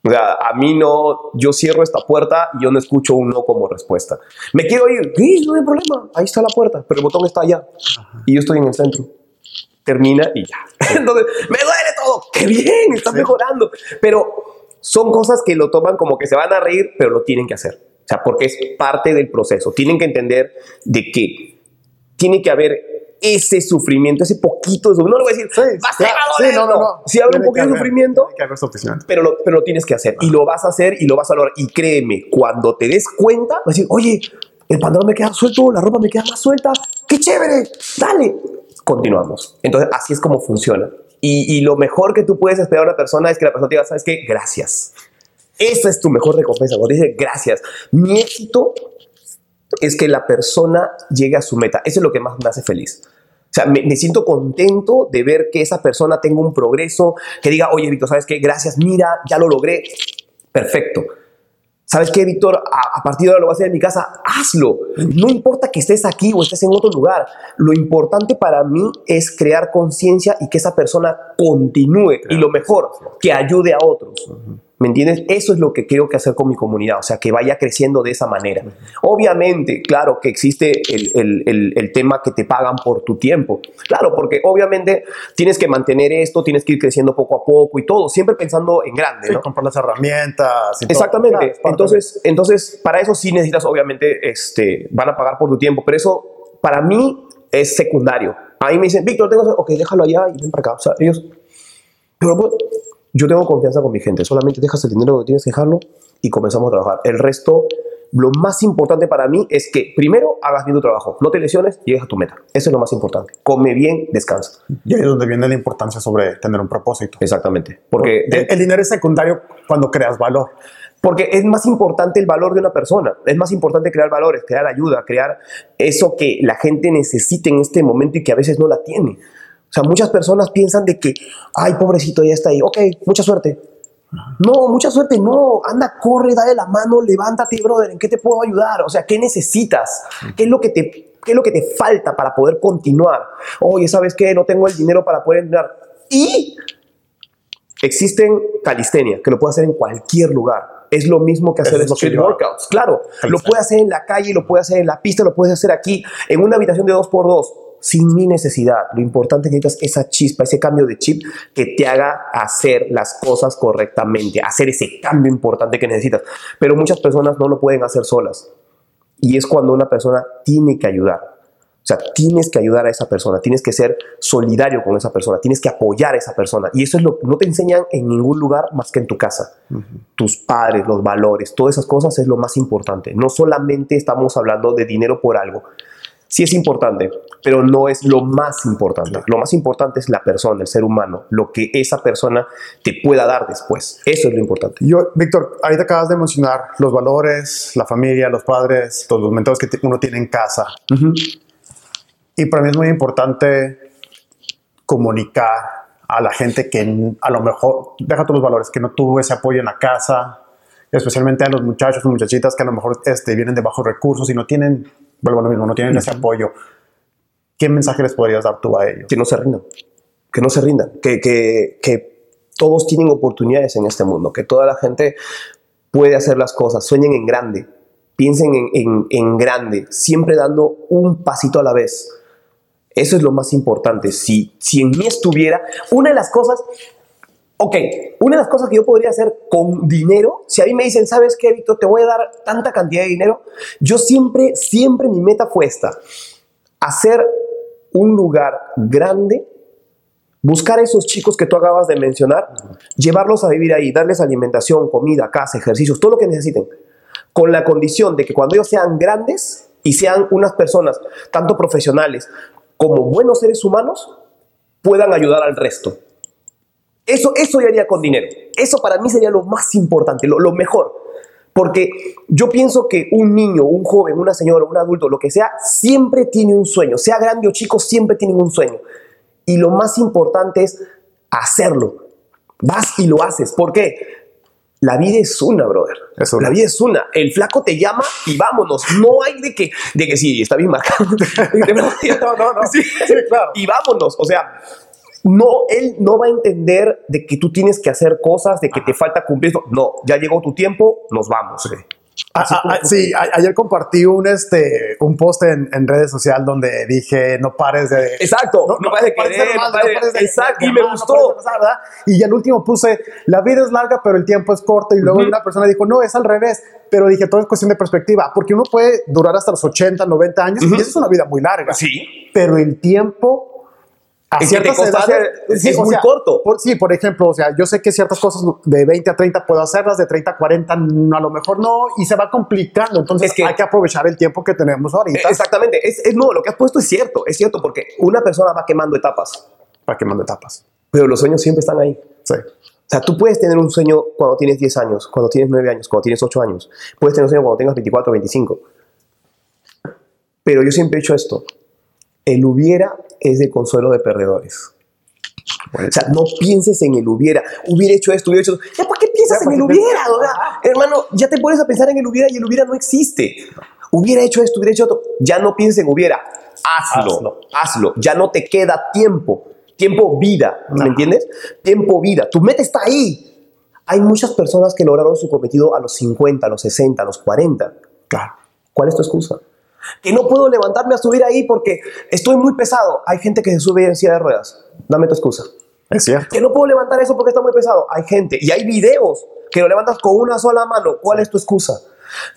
O sea, a mí no, yo cierro esta puerta y yo no escucho un no como respuesta. Me quiero ir, sí, no hay problema, ahí está la puerta, pero el botón está allá y yo estoy en el centro. Termina y ya. Entonces, me duele todo, qué bien, está mejorando. Pero son cosas que lo toman como que se van a reír, pero lo tienen que hacer. O sea, porque es parte del proceso. Tienen que entender de que tiene que haber ese sufrimiento, ese poquito de sufrimiento. No le voy a decir, va a ser claro, a sí, doler", no, no, no. Si haber un poquito de sufrimiento, pero lo, pero lo tienes que hacer. Y lo vas a hacer y lo vas a lograr. Y créeme, cuando te des cuenta, vas a decir, oye, el pantalón me queda suelto, la ropa me queda más suelta. ¡Qué chévere! ¡Dale! Continuamos. Entonces, así es como funciona. Y, y lo mejor que tú puedes esperar a una persona es que la persona te diga, ¿sabes qué? Gracias. Esa es tu mejor recompensa. Cuando dice gracias. Mi éxito es que la persona llegue a su meta. Eso es lo que más me hace feliz. O sea, me, me siento contento de ver que esa persona tenga un progreso, que diga, oye, Víctor, ¿sabes qué? Gracias, mira, ya lo logré. Perfecto. ¿Sabes qué, Víctor? A, a partir de ahora lo voy a hacer en mi casa. Hazlo. No importa que estés aquí o estés en otro lugar. Lo importante para mí es crear conciencia y que esa persona continúe. Y lo mejor, que ayude a otros. ¿Me entiendes? Eso es lo que creo que hacer con mi comunidad, o sea, que vaya creciendo de esa manera. Obviamente, claro que existe el, el- el- el tema que te pagan por tu tiempo. Claro, porque obviamente tienes que mantener esto, tienes que ir creciendo poco a poco y todo, siempre pensando en grande, Sí, ¿no? comprar las herramientas. y todo. Exactamente. Claro, entonces, entonces, para eso sí necesitas, obviamente, este, van a pagar por tu tiempo, pero eso para mí es secundario. A mí me dicen, Víctor, tengo, ok, déjalo allá y ven para acá. O sea, ellos, pero pues, yo tengo confianza con mi gente, solamente dejas el dinero donde tienes que dejarlo y comenzamos a trabajar. El resto, lo más importante para mí es que primero hagas bien tu trabajo, no te lesiones y llegues a tu meta. Eso es lo más importante. Come bien, descansa. de- Y ahí es donde viene la importancia sobre tener un propósito. Exactamente. Porque el, el dinero es secundario cuando creas valor. Porque es más importante el valor de una persona, es más importante crear valores, crear ayuda, crear eso que la gente necesita en este momento y que a veces no la tiene. O sea, muchas personas piensan de que, ay, pobrecito, ya está ahí, ok, mucha suerte. No, mucha suerte, no, anda, corre, dale la mano, levántate, brother, ¿en qué te puedo ayudar? O sea, ¿qué necesitas? ¿Qué es lo que te, qué es lo que te falta para poder continuar? Oye, ¿sabes qué? No tengo el dinero para poder entrenar. Y Existen calistenia, que lo puede hacer en cualquier lugar. Es lo mismo que hacer es street workouts. Claro, lo puede hacer en la calle, lo puede hacer en la pista, lo puedes hacer aquí, en una habitación de dos por dos, sin mi necesidad. Lo importante es que necesitas esa chispa, ese cambio de chip que te haga hacer las cosas correctamente, hacer ese cambio importante que necesitas. Pero muchas personas no lo pueden hacer solas. Y es cuando una persona tiene que ayudar. O sea, tienes que ayudar a esa persona, tienes que ser solidario con esa persona, tienes que apoyar a esa persona. Y eso es lo que no te enseñan en ningún lugar más que en tu casa. Tus padres, los valores, todas esas cosas es lo más importante. No solamente estamos hablando de dinero por algo. Sí es importante, pero no es lo más importante. Lo más importante es la persona, el ser humano, lo que esa persona te pueda dar después. Eso es lo importante. Yo, Víctor, ahorita acabas de mencionar los valores, la familia, los padres, todos los mentores que uno tiene en casa. Y para mí es muy importante comunicar a la gente que a lo mejor, deja todos los valores, que no tuvo ese apoyo en la casa, especialmente a los muchachos, muchachitas que a lo mejor este, vienen de bajos recursos y no tienen, vuelvo a lo mismo, no tienen ese apoyo. ¿Qué mensaje les podrías dar tú a ellos? que no se rindan, que no se rindan, que, que, que todos tienen oportunidades en este mundo, que toda la gente puede hacer las cosas, sueñen en grande, piensen en, en, en grande, siempre dando un pasito a la vez. Eso es lo más importante. Si, si en mí estuviera, una de las cosas, ok, una de las cosas que yo podría hacer con dinero, si a mí me dicen, ¿sabes qué, Víctor? Te voy a dar tanta cantidad de dinero, yo siempre, siempre mi meta fue esta, hacer un lugar grande, buscar a esos chicos que tú acabas de mencionar, llevarlos a vivir ahí, darles alimentación, comida, casa, ejercicios, todo lo que necesiten, con la condición de que cuando ellos sean grandes y sean unas personas, tanto profesionales como buenos seres humanos, puedan ayudar al resto. Eso, eso yo haría con dinero. Eso para mí sería lo más importante, lo, lo mejor. Porque yo pienso que un niño, un joven, una señora, un adulto, lo que sea, siempre tiene un sueño. Sea grande o chico, siempre tienen un sueño. Y lo más importante es hacerlo. Vas y lo haces. ¿Por qué? La vida es una, brother. La vida es una. El flaco te llama y vámonos. No hay de que, de que sí, está bien marcado. no, no, no. Sí, claro. Y vámonos. O sea, no, él no va a entender de que tú tienes que hacer cosas, de que te falta cumplir. No, ya llegó tu tiempo, nos vamos. Ah, ah, ah, sí, a- ayer compartí un, este, un post en, en redes sociales donde dije no pares de... Exacto, no, pares de querer, mal, no pares de- pares de- Exacto, de y me gustó. pasar. Y al último puse, la vida es larga, pero el tiempo es corto. Y luego una persona dijo, no, es al revés. Pero dije, todo es cuestión de perspectiva, porque uno puede durar hasta los 80, 90 años, y eso es una vida muy larga. Sí. Pero el tiempo... A que te ciertas costó edades hacer es muy corto. por- sí, por ejemplo, o sea, yo sé que ciertas cosas de 20 a 30 puedo hacerlas, de 30 a 40 no, a lo mejor no, y se va complicando. Entonces Es que- hay que aprovechar el tiempo que tenemos ahorita Eh, Exactamente. Es, es- no, lo que has puesto es cierto. Es cierto porque una persona va quemando etapas, para que mande etapas. pero los sueños siempre están ahí. Sí. O sea, tú puedes tener un sueño cuando tienes 10 años, cuando tienes 9 años, cuando tienes 8 años. Puedes tener un sueño cuando tengas 24 o 25. Pero yo siempre he dicho esto. El hubiera es de consuelo de perdedores. O sea, no pienses en el hubiera. Hubiera hecho esto, hubiera hecho esto. ¿Ya para qué piensas Ya, en ¿para el hubiera? O sea, hermano, ya te pones a pensar en el hubiera y el hubiera no existe. Hubiera hecho esto, hubiera hecho esto. Ya no pienses en hubiera. Hazlo, Hazlo. hazlo. Ya no te queda tiempo. Tiempo vida, ¿me entiendes? Tiempo vida. Tu meta está ahí. Hay muchas personas que lograron su cometido a los 50, a los 60, a los 40. Claro. ¿Cuál es tu excusa? Que no puedo levantarme a subir ahí porque estoy muy pesado. Hay gente que se sube en silla de ruedas. Dame tu excusa. Es cierto. Que no puedo levantar eso porque está muy pesado. Hay gente y hay videos que lo levantas con una sola mano. ¿Cuál es tu excusa?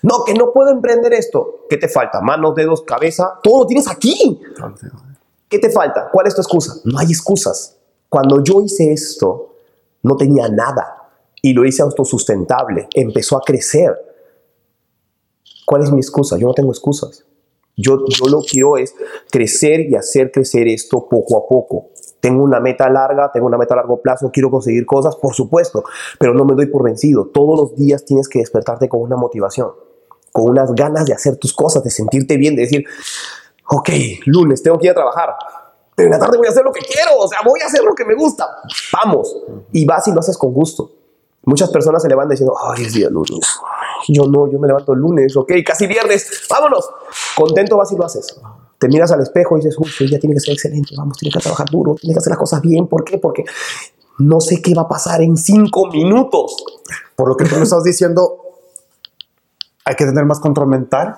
No, que no puedo emprender esto. ¿Qué te falta? Manos, dedos, cabeza. Todo lo tienes aquí. ¿Qué te falta? ¿Cuál es tu excusa? No hay excusas. Cuando yo hice esto, no tenía nada y lo hice autosustentable. Empezó a crecer. ¿Cuál es mi excusa? Yo no tengo excusas. Yo, yo lo quiero es crecer y hacer crecer esto poco a poco. Tengo una meta larga, tengo una meta a largo plazo, quiero conseguir cosas, por supuesto, pero no me doy por vencido. Todos los días tienes que despertarte con una motivación, con unas ganas de hacer tus cosas, de sentirte bien, de decir, ok, lunes tengo que ir a trabajar, pero en la tarde voy a hacer lo que quiero, o sea, voy a hacer lo que me gusta. Vamos. Y vas y lo haces con gusto. Muchas personas se levantan diciendo, ay, es día lunes. Yo no, yo me levanto el lunes, ok, casi viernes, vámonos. Contento vas y lo haces. Te miras al espejo y dices, uy, hoy día tiene que ser excelente, vamos, tiene que trabajar duro, tiene que hacer las cosas bien. ¿Por qué? Porque no sé qué va a pasar en cinco minutos. Por lo que tú me estás diciendo, hay que tener más control mental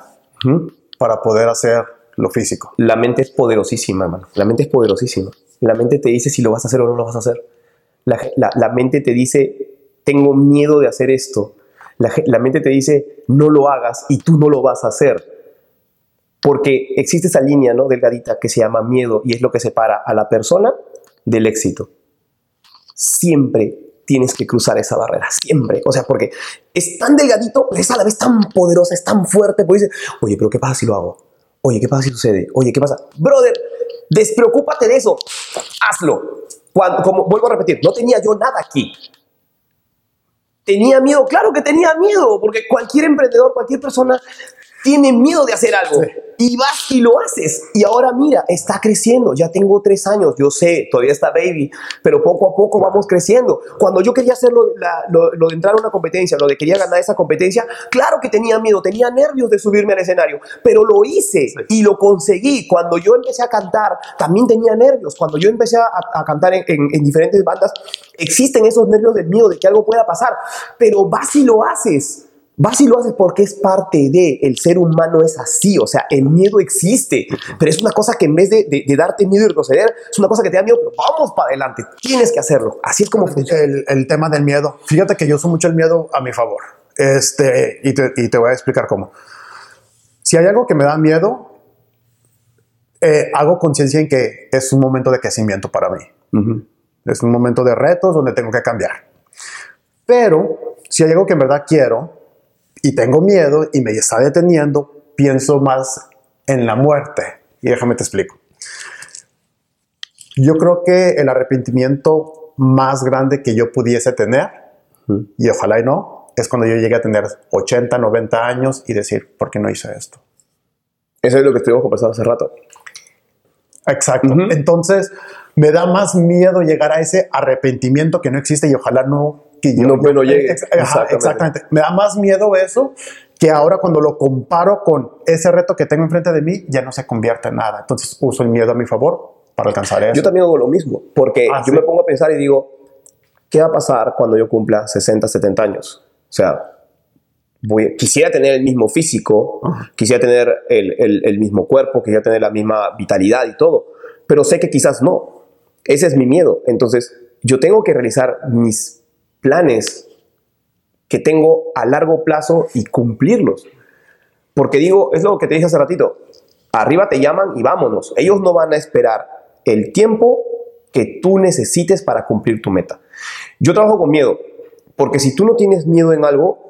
para poder hacer lo físico. La mente es poderosísima, hermano. La mente es poderosísima. La mente te dice si lo vas a hacer o no lo vas a hacer. La, la- la mente te dice, tengo miedo de hacer esto. La, mente te dice, no lo hagas y tú no lo vas a hacer. Porque existe esa línea, ¿no? Delgadita que se llama miedo y es lo que separa a la persona del éxito. Siempre tienes que cruzar esa barrera, siempre. O sea, porque es tan delgadito, pero es a la vez tan poderosa, es tan fuerte. Porque dices, oye, pero ¿qué pasa si lo hago? Oye, ¿qué pasa si sucede? Oye, ¿qué pasa? Brother, despreocúpate de eso. Hazlo. Cuando, como vuelvo a repetir, no tenía yo nada aquí. ¿Tenía miedo? Claro que tenía miedo, porque cualquier emprendedor, cualquier persona tiene miedo de hacer algo. Y vas y lo haces. Y ahora mira, está creciendo. Ya tengo tres años, yo sé, todavía está baby, pero poco a poco vamos creciendo. Cuando yo quería hacer lo, de la- lo- lo de entrar a una competencia, lo de quería ganar esa competencia, claro que tenía miedo, tenía nervios de subirme al escenario, pero lo hice y lo conseguí. Cuando yo empecé a cantar, también tenía nervios. Cuando yo empecé a, a cantar en, en- en diferentes bandas, existen esos nervios del miedo de que algo pueda pasar, pero vas y lo haces. Vas y lo haces porque es parte de el ser humano es así, o sea, el miedo existe, pero es una cosa que en vez de, de- de darte miedo y retroceder, es una cosa que te da miedo, pero vamos para adelante, tienes que hacerlo, así es como funciona. El, el tema del miedo. Fíjate que yo uso mucho el miedo a mi favor. Este, y te, y te voy a explicar cómo. Si hay algo que me da miedo, eh, hago conciencia en que es un momento de crecimiento para mí. Es un momento de retos donde tengo que cambiar. Pero si hay algo que en verdad quiero y tengo miedo y me está deteniendo, pienso más en la muerte. Y déjame te explico. Yo creo que el arrepentimiento más grande que yo pudiese tener, y ojalá y no, es cuando yo llegue a tener 80, 90 años y decir, ¿por qué no hice esto? Eso es lo que estuvimos conversando hace rato. Exacto. Entonces, me da más miedo llegar a ese arrepentimiento que no existe y ojalá no que yo No, llegue. Ex- Exactamente. exactamente. Me da más miedo eso que ahora cuando lo comparo con ese reto que tengo enfrente de mí, ya no se convierte en nada. Entonces, uso el miedo a mi favor para alcanzar eso. Yo también hago lo mismo, porque Ah, yo sí. me pongo a pensar y digo, ¿qué va a pasar cuando yo cumpla 60, 70 años? O sea, voy, quisiera tener el mismo físico, quisiera tener el, el- el mismo cuerpo, quisiera tener la misma vitalidad y todo, pero sé que quizás no. Ese es mi miedo. Entonces, yo tengo que realizar mis planes que tengo a largo plazo y cumplirlos. Porque digo, es lo que te dije hace ratito, arriba te llaman y vámonos. Ellos no van a esperar el tiempo que tú necesites para cumplir tu meta. Yo trabajo con miedo, porque si tú no tienes miedo en algo,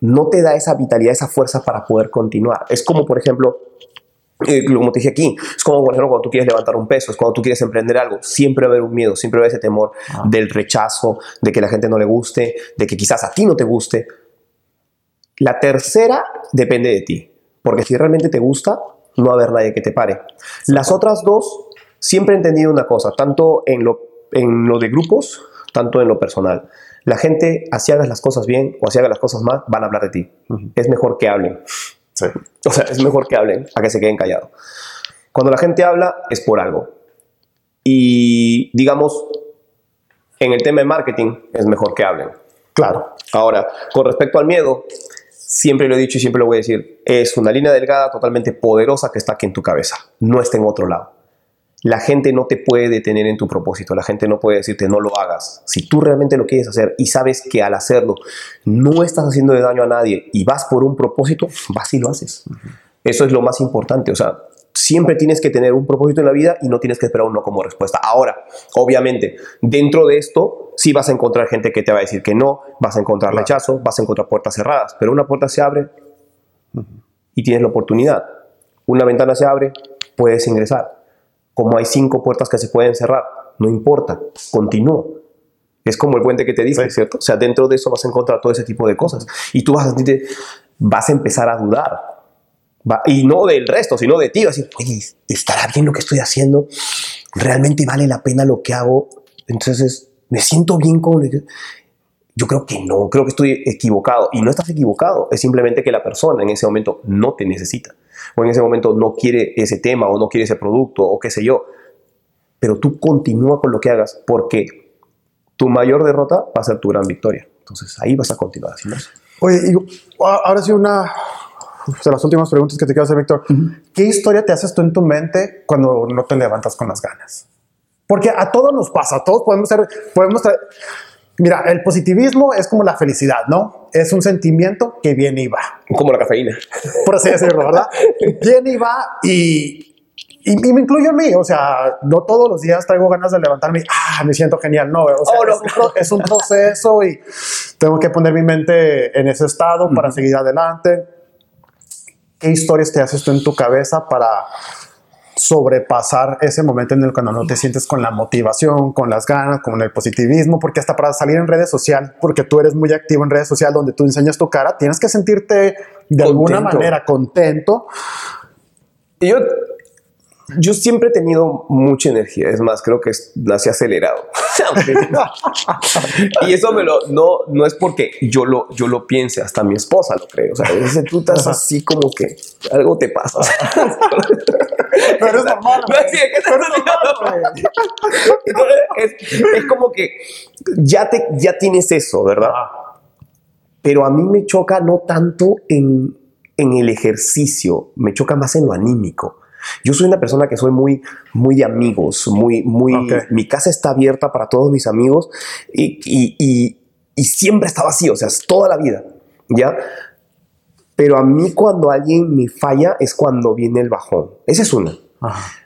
no te da esa vitalidad, esa fuerza para poder continuar. Es como, por ejemplo, eh, como te dije aquí, es como por ejemplo cuando tú quieres levantar un peso, es cuando tú quieres emprender algo, siempre va a haber un miedo, siempre va a haber ese temor del rechazo, de que la gente no le guste, de que quizás a ti no te guste. La tercera depende de ti, porque si realmente te gusta, no va a haber nadie que te pare. Las otras dos, siempre he entendido una cosa, tanto en lo, en lo de grupos, tanto en lo personal. La gente, así hagas las cosas bien o así hagas las cosas mal, van a hablar de ti. Es mejor que hablen. Sí. O sea, es mejor que hablen a que se queden callados. Cuando la gente habla es por algo. Y digamos, en el tema de marketing es mejor que hablen. Claro. Ahora, con respecto al miedo, siempre lo he dicho y siempre lo voy a decir, es una línea delgada totalmente poderosa que está aquí en tu cabeza, no está en otro lado. La gente no te puede detener en tu propósito, la gente no puede decirte no lo hagas. Si tú realmente lo quieres hacer y sabes que al hacerlo no estás haciendo daño a nadie y vas por un propósito, vas y lo haces. Eso es lo más importante, o sea, siempre tienes que tener un propósito en la vida y no tienes que esperar un no como respuesta. Ahora, obviamente, dentro de esto sí vas a encontrar gente que te va a decir que no, vas a encontrar rechazo, vas a encontrar puertas cerradas, pero una puerta se abre y tienes la oportunidad. Una ventana se abre, puedes ingresar. Como hay cinco puertas que se pueden cerrar, no importa, continúa. Es como el puente que te dice, ¿cierto? O sea, dentro de eso vas a encontrar todo ese tipo de cosas. Y tú vas a sentirte, vas a empezar a dudar. Va- y no del resto, sino de ti. Vas a decir, oye, ¿estará bien lo que estoy haciendo? ¿Realmente vale la pena lo que hago? Entonces, ¿me siento bien con lo que-?" Yo creo que no, creo que estoy equivocado. Y no estás equivocado, es simplemente que la persona en ese momento no te necesita. O en ese momento no quiere ese tema o no quiere ese producto o qué sé yo. Pero tú continúa con lo que hagas porque tu mayor derrota va a ser tu gran victoria. Entonces ahí vas a continuar haciendo eso. Oye, y ahora sí una de las últimas preguntas que te quiero hacer, Víctor. ¿Qué historia te haces tú en tu mente cuando no te levantas con las ganas? Porque a todos nos pasa, a todos podemos ser, podemos Mira, el positivismo es como la felicidad, ¿no? Es un sentimiento que viene y va, Como la cafeína. por así decirlo, ¿verdad? viene y va y, y, y me incluyo a mí, o sea, no todos los días traigo ganas de levantarme y, ah, me siento genial, no, o sea, Oh, no. es, un, pro- es un proceso y tengo que poner mi mente en ese estado para seguir adelante. ¿Qué historias te haces tú en tu cabeza para sobrepasar ese momento en el que no te sientes con la motivación, con las ganas, con el positivismo, porque hasta para salir en redes sociales, porque tú eres muy activo en redes sociales donde tú enseñas tu cara, tienes que sentirte de alguna manera contento. Y yo, yo siempre he tenido mucha energía. Es más, creo que nací acelerado. y eso me lo, no, no es porque yo lo, yo lo piense, hasta mi esposa lo cree. O sea, a veces tú estás así como que algo te pasa. Pero normal, es, es como que ya, te, ya tienes eso, ¿verdad? Pero a mí me choca no tanto en, en el ejercicio, me choca más en lo anímico. Yo soy una persona que soy muy, muy de amigos, muy, muy. Mi casa está abierta para todos mis amigos y, y, y, y siempre estaba así, o sea, es toda la vida, ¿ya? Pero a mí cuando alguien me falla es cuando viene el bajón. Esa es una.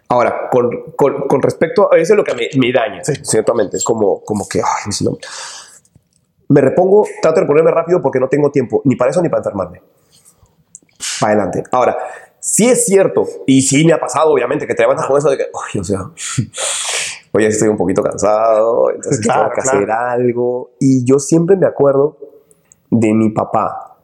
Ahora, con, con, con respecto a eso es lo que me, me daña, Sí. ciertamente. Es como, como que, ay, no- me repongo, trato de reponerme rápido porque no tengo tiempo, ni para eso ni para enfermarme. Para adelante. Ahora, sí es cierto, y sí me ha pasado, obviamente, que te levantas con eso de que, ay, o sea, oye, estoy un poquito cansado, entonces Claro, tengo que claro. hacer algo. Y yo siempre me acuerdo de mi papá.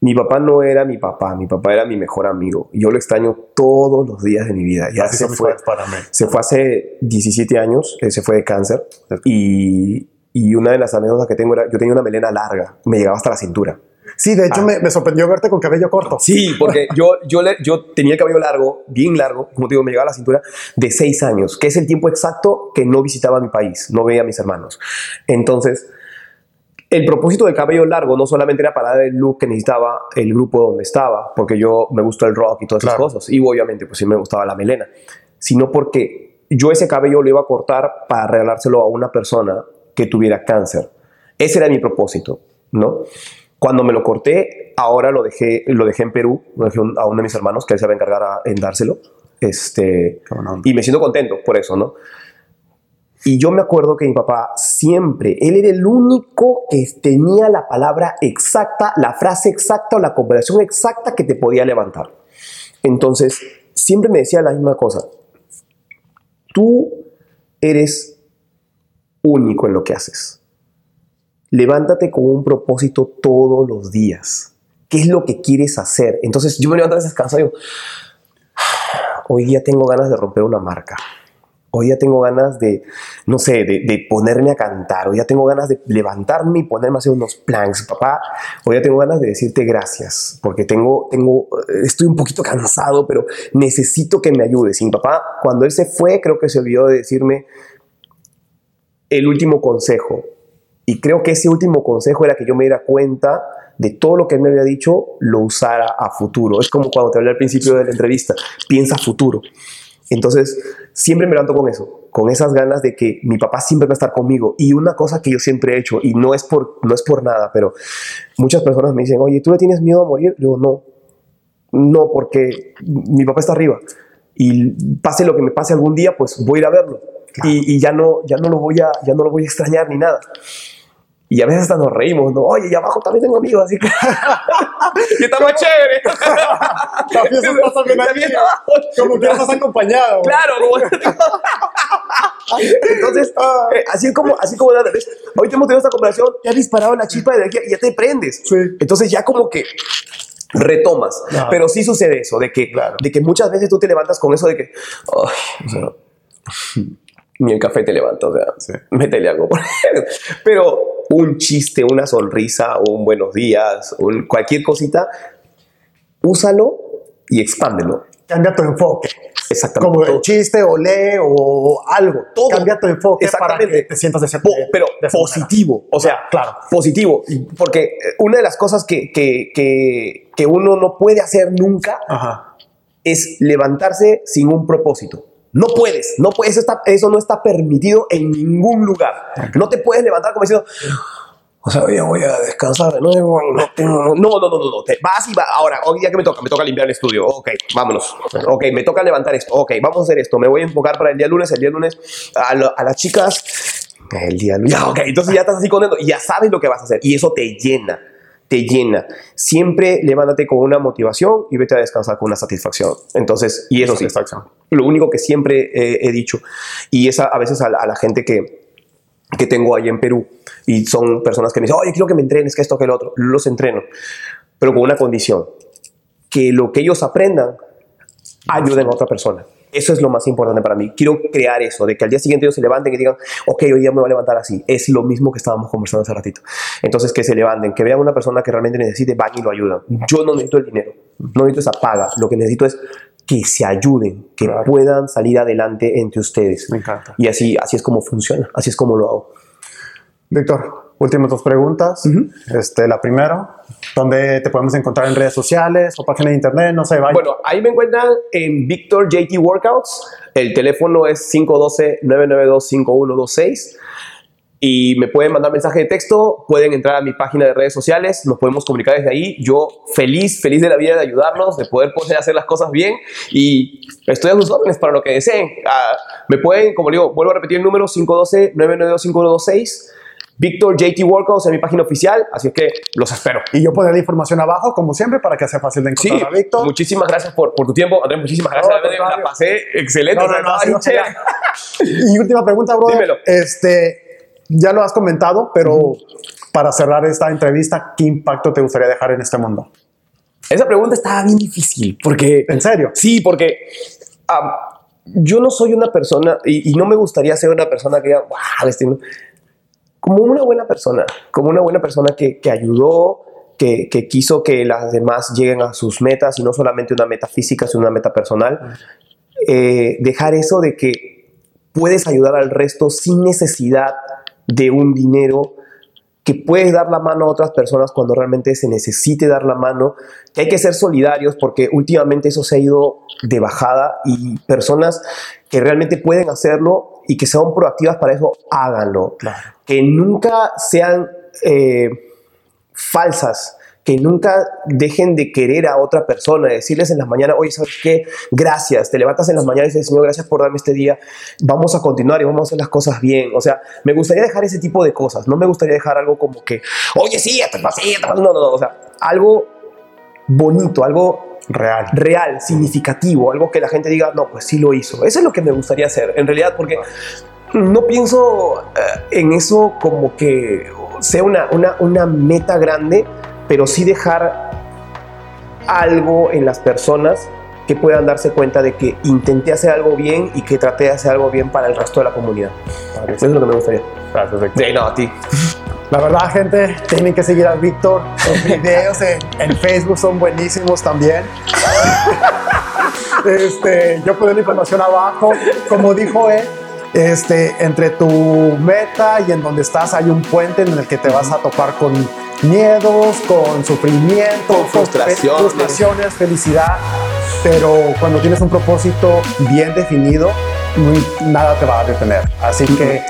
Mi papá no era mi papá, mi papá era mi mejor amigo. Yo lo extraño todos los días de mi vida. Ya Así se fue. para mí. Se fue hace 17 años, él se fue de cáncer y, y una de las anécdotas que tengo era, yo tenía una melena larga, me llegaba hasta la cintura. Sí, de hecho me, me sorprendió verte con cabello corto. Sí, porque yo, yo, le- yo tenía el cabello largo, bien largo, como te digo, me llegaba a la cintura, de 6 años, que es el tiempo exacto que no visitaba mi país, no veía a mis hermanos. Entonces, el propósito del cabello largo no solamente era para dar el look que necesitaba el grupo donde estaba, porque yo me gustó el rock y todas esas Claro. cosas, y obviamente pues sí me gustaba la melena, sino porque yo ese cabello lo iba a cortar para regalárselo a una persona que tuviera cáncer. Ese era mi propósito, ¿no? Cuando me lo corté, ahora lo dejé, lo dejé en Perú, lo dejé un- a uno de mis hermanos que él se va a encargar a- en dárselo. Este, y me siento contento por eso, ¿no? Y yo me acuerdo que mi papá siempre, él era el único que tenía la palabra exacta, la frase exacta o la conversación exacta que te podía levantar. Entonces, siempre me decía la misma cosa. Tú eres único en lo que haces. Levántate con un propósito todos los días. ¿Qué es lo que quieres hacer? Entonces, yo me levanto a veces cansado y digo, hoy día tengo ganas de romper una marca. Hoy día tengo ganas de, no sé, de, ponerme a cantar. Hoy día tengo ganas de levantarme y ponerme a hacer unos plans. Papá, hoy día tengo ganas de decirte gracias, porque tengo, tengo, eh, estoy un poquito cansado, pero necesito que me ayudes. Y papá, cuando él se fue, creo que se olvidó de decirme el último consejo. Y creo que ese último consejo era que yo me diera cuenta de todo lo que él me había dicho, lo usara a futuro. Es como cuando te hablé al principio de la entrevista, piensa futuro. Entonces, siempre me levanto con eso, con esas ganas de que mi papá siempre va a estar conmigo. Y una cosa que yo siempre he hecho, y no es por, no es por nada, pero muchas personas me dicen, oye, ¿tú le tienes miedo a morir? Yo no, no, porque mi papá está arriba. Y pase lo que me pase algún día, pues voy a ir a verlo. Y, y ya, no, ya, no lo voy a, ya no lo voy a extrañar ni nada. Y a veces hasta nos reímos, ¿no? Oye, y abajo también tengo amigos, así que... y está más chévere. La fiesta está también La aquí. fiesta abajo. Como que estás acompañado. Claro, como- Entonces, eh, así como, así como ¿ves? ahorita hemos tenido esta conversación, ya has disparado la chispa de energía y ya te prendes. Sí. Entonces ya como que retomas. Claro. Pero sí sucede eso, de que, Claro. de que muchas veces tú te levantas con eso de que, "Ay, o sea, ni el café te levanta, o sea, Sí. métele algo. Pero un chiste, una sonrisa, un buenos días, un- cualquier cosita, úsalo y expándelo. Cambia tu enfoque. Exactamente. Como Todo. el chiste o lee o algo. Todo. Cambia tu enfoque para Exactamente. que te sientas de pero de esa manera. positivo, o sea, Claro. positivo, porque eh, una de las cosas que, que, que, que uno no puede hacer nunca Ajá. es levantarse sin un propósito. No puedes, no puedes, está- eso no está permitido en ningún lugar. No te puedes levantar como diciendo, o sea, día voy a descansar de nuevo, no no, no, no, no, no, te vas y va, ahora, hoy día que me toca, me toca limpiar el estudio, ok, vámonos, ok, me toca levantar esto, ok, vamos a hacer esto, me voy a enfocar para el día lunes, el día lunes, a, lo- a las chicas, el día lunes, ya, ok, entonces ya estás así contento y ya sabes lo que vas a hacer. Y eso te llena, te llena. Siempre levántate con una motivación y vete a descansar con una satisfacción. Entonces, y eso sí, lo único que siempre eh, he dicho, y es a, a veces a, la- a la gente que, que tengo ahí en Perú, y son personas que me dicen, oye, quiero que me entrenes, que esto, que lo otro, los entreno, pero con una condición, que lo que ellos aprendan ayuden a otra persona. Eso es lo más importante para mí. Quiero crear eso, de que al día siguiente ellos se levanten y digan, ok, hoy día me voy a levantar así. Es lo mismo que estábamos conversando hace ratito. Entonces, que se levanten, que vean una persona que realmente necesite, van y lo ayudan. Yo no necesito el dinero, no necesito esa paga. Lo que necesito es que se ayuden, que Claro. puedan salir adelante entre ustedes. Me encanta. Y así, así es como funciona, así es como lo hago. Víctor, últimas dos preguntas. este, la primera, ¿dónde te podemos encontrar en redes sociales o página de internet? No sé, vaya. Bueno, ahí me encuentran en Victor JT Workouts. El teléfono es 512-992-5126. Y me pueden mandar mensaje de texto, pueden entrar a mi página de redes sociales, nos podemos comunicar desde ahí. Yo feliz, feliz de la vida de ayudarlos, de poder poder hacer las cosas bien y estoy a sus órdenes para lo que deseen. Ah, me pueden, como digo, vuelvo a repetir el número 512-992-5126. Victor JT Workouts en mi página oficial, así es que los espero. y yo pondré la información abajo, como siempre, para que sea fácil de encontrar Sí, a Víctor. muchísimas gracias por, por tu tiempo, Andrés. Muchísimas gracias. No, la pasé excelente. No, no. Y última pregunta, brother. Dímelo. Este, ya lo has comentado, pero para cerrar esta entrevista, ¿qué impacto te gustaría dejar en este mundo? Esa pregunta estaba bien difícil porque ¿En serio? sí, porque yo no soy una persona y, y no me gustaría ser una persona que diga, wow, este no". Como una buena persona, como una buena persona que, que ayudó, que, que quiso que las demás lleguen a sus metas y no solamente una meta física, sino una meta personal. Eh, dejar eso de que puedes ayudar al resto sin necesidad de un dinero que puedes dar la mano a otras personas cuando realmente se necesite dar la mano, que hay que ser solidarios porque últimamente eso se ha ido de bajada y personas que realmente pueden hacerlo y que sean proactivas para eso, háganlo. Que nunca sean eh, falsas, que nunca dejen de querer a otra persona, decirles en las mañanas, oye, ¿sabes qué? Gracias, te levantas en las mañanas y dices, Señor, gracias por darme este día, vamos a continuar y vamos a hacer las cosas bien. O sea, me gustaría dejar ese tipo de cosas, no me gustaría dejar algo como que, oye, sí, esto es así, no, no, no, o sea, algo bonito, algo Real. real, significativo, algo que la gente diga, no, pues sí lo hizo. Eso es lo que me gustaría hacer, en realidad, porque no pienso eh, en eso como que sea una, una, una meta grande, pero sí dejar algo en las personas que puedan darse cuenta de que intenté hacer algo bien y que traté de hacer algo bien para el resto de la comunidad. Eso es lo que me gustaría. Gracias, Víctor. Sí, no, a ti. La verdad, gente, tienen que seguir a Víctor. Los videos en, en Facebook son buenísimos también. Este, yo puse la información abajo. Como dijo él, este, entre tu meta y en donde estás hay un puente en el que te vas a topar con miedos, con sufrimiento, Con frustraciones. fe- frustraciones, felicidad. Pero cuando tienes un propósito bien definido, nada te va a detener. Así que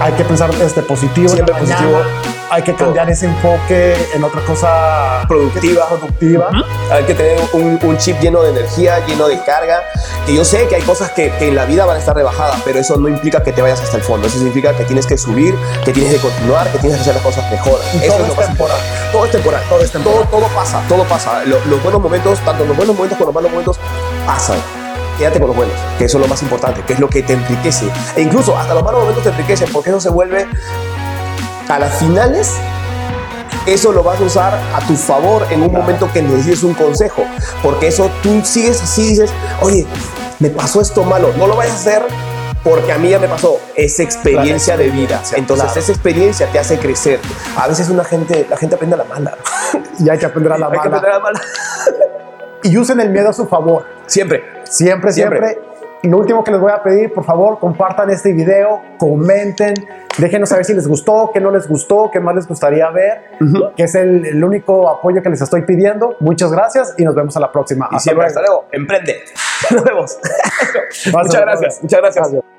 hay que pensar este positivo. en la Siempre positivo. Hay que cambiar ese enfoque en otra cosa Productiva. productiva. Hay que tener un, un chip lleno de energía, lleno de carga. Que yo sé que hay cosas que, que en la vida van a estar rebajadas, pero eso no implica que te vayas hasta el fondo. Eso significa que tienes que subir, que tienes que continuar, que tienes que hacer las cosas mejor. Y eso todo lo es más temporal. importante. Todo es temporal. Todo es temporal. Todo, todo pasa. Todo pasa. Lo- los buenos momentos, tanto los buenos momentos como los malos momentos, pasan. Quédate con los buenos, que eso es lo más importante, que es lo que te enriquece. E incluso hasta los malos momentos te enriquecen, porque eso se vuelve a las finales eso lo vas a usar a tu favor en un momento que necesites un consejo. Porque eso tú sigues así y dices, oye, me pasó esto malo, no lo vayas a hacer porque a mí ya me pasó. Es experiencia de vida. Entonces claro. esa experiencia te hace crecer. A veces una gente, la gente aprende a la mala. Y hay que aprender a la Hay que mala. aprender a la mala. Y usen el miedo a su favor. Siempre. Siempre, siempre. Siempre. Y lo último que les voy a pedir, por favor, compartan este video, comenten, déjenos saber si les gustó, qué no les gustó, qué más les gustaría ver, que es el, el único apoyo que les estoy pidiendo. Muchas gracias y nos vemos a la próxima. Y siempre, hasta luego. Emprende. Nos vemos. Muchas gracias. Muchas gracias. Gracias.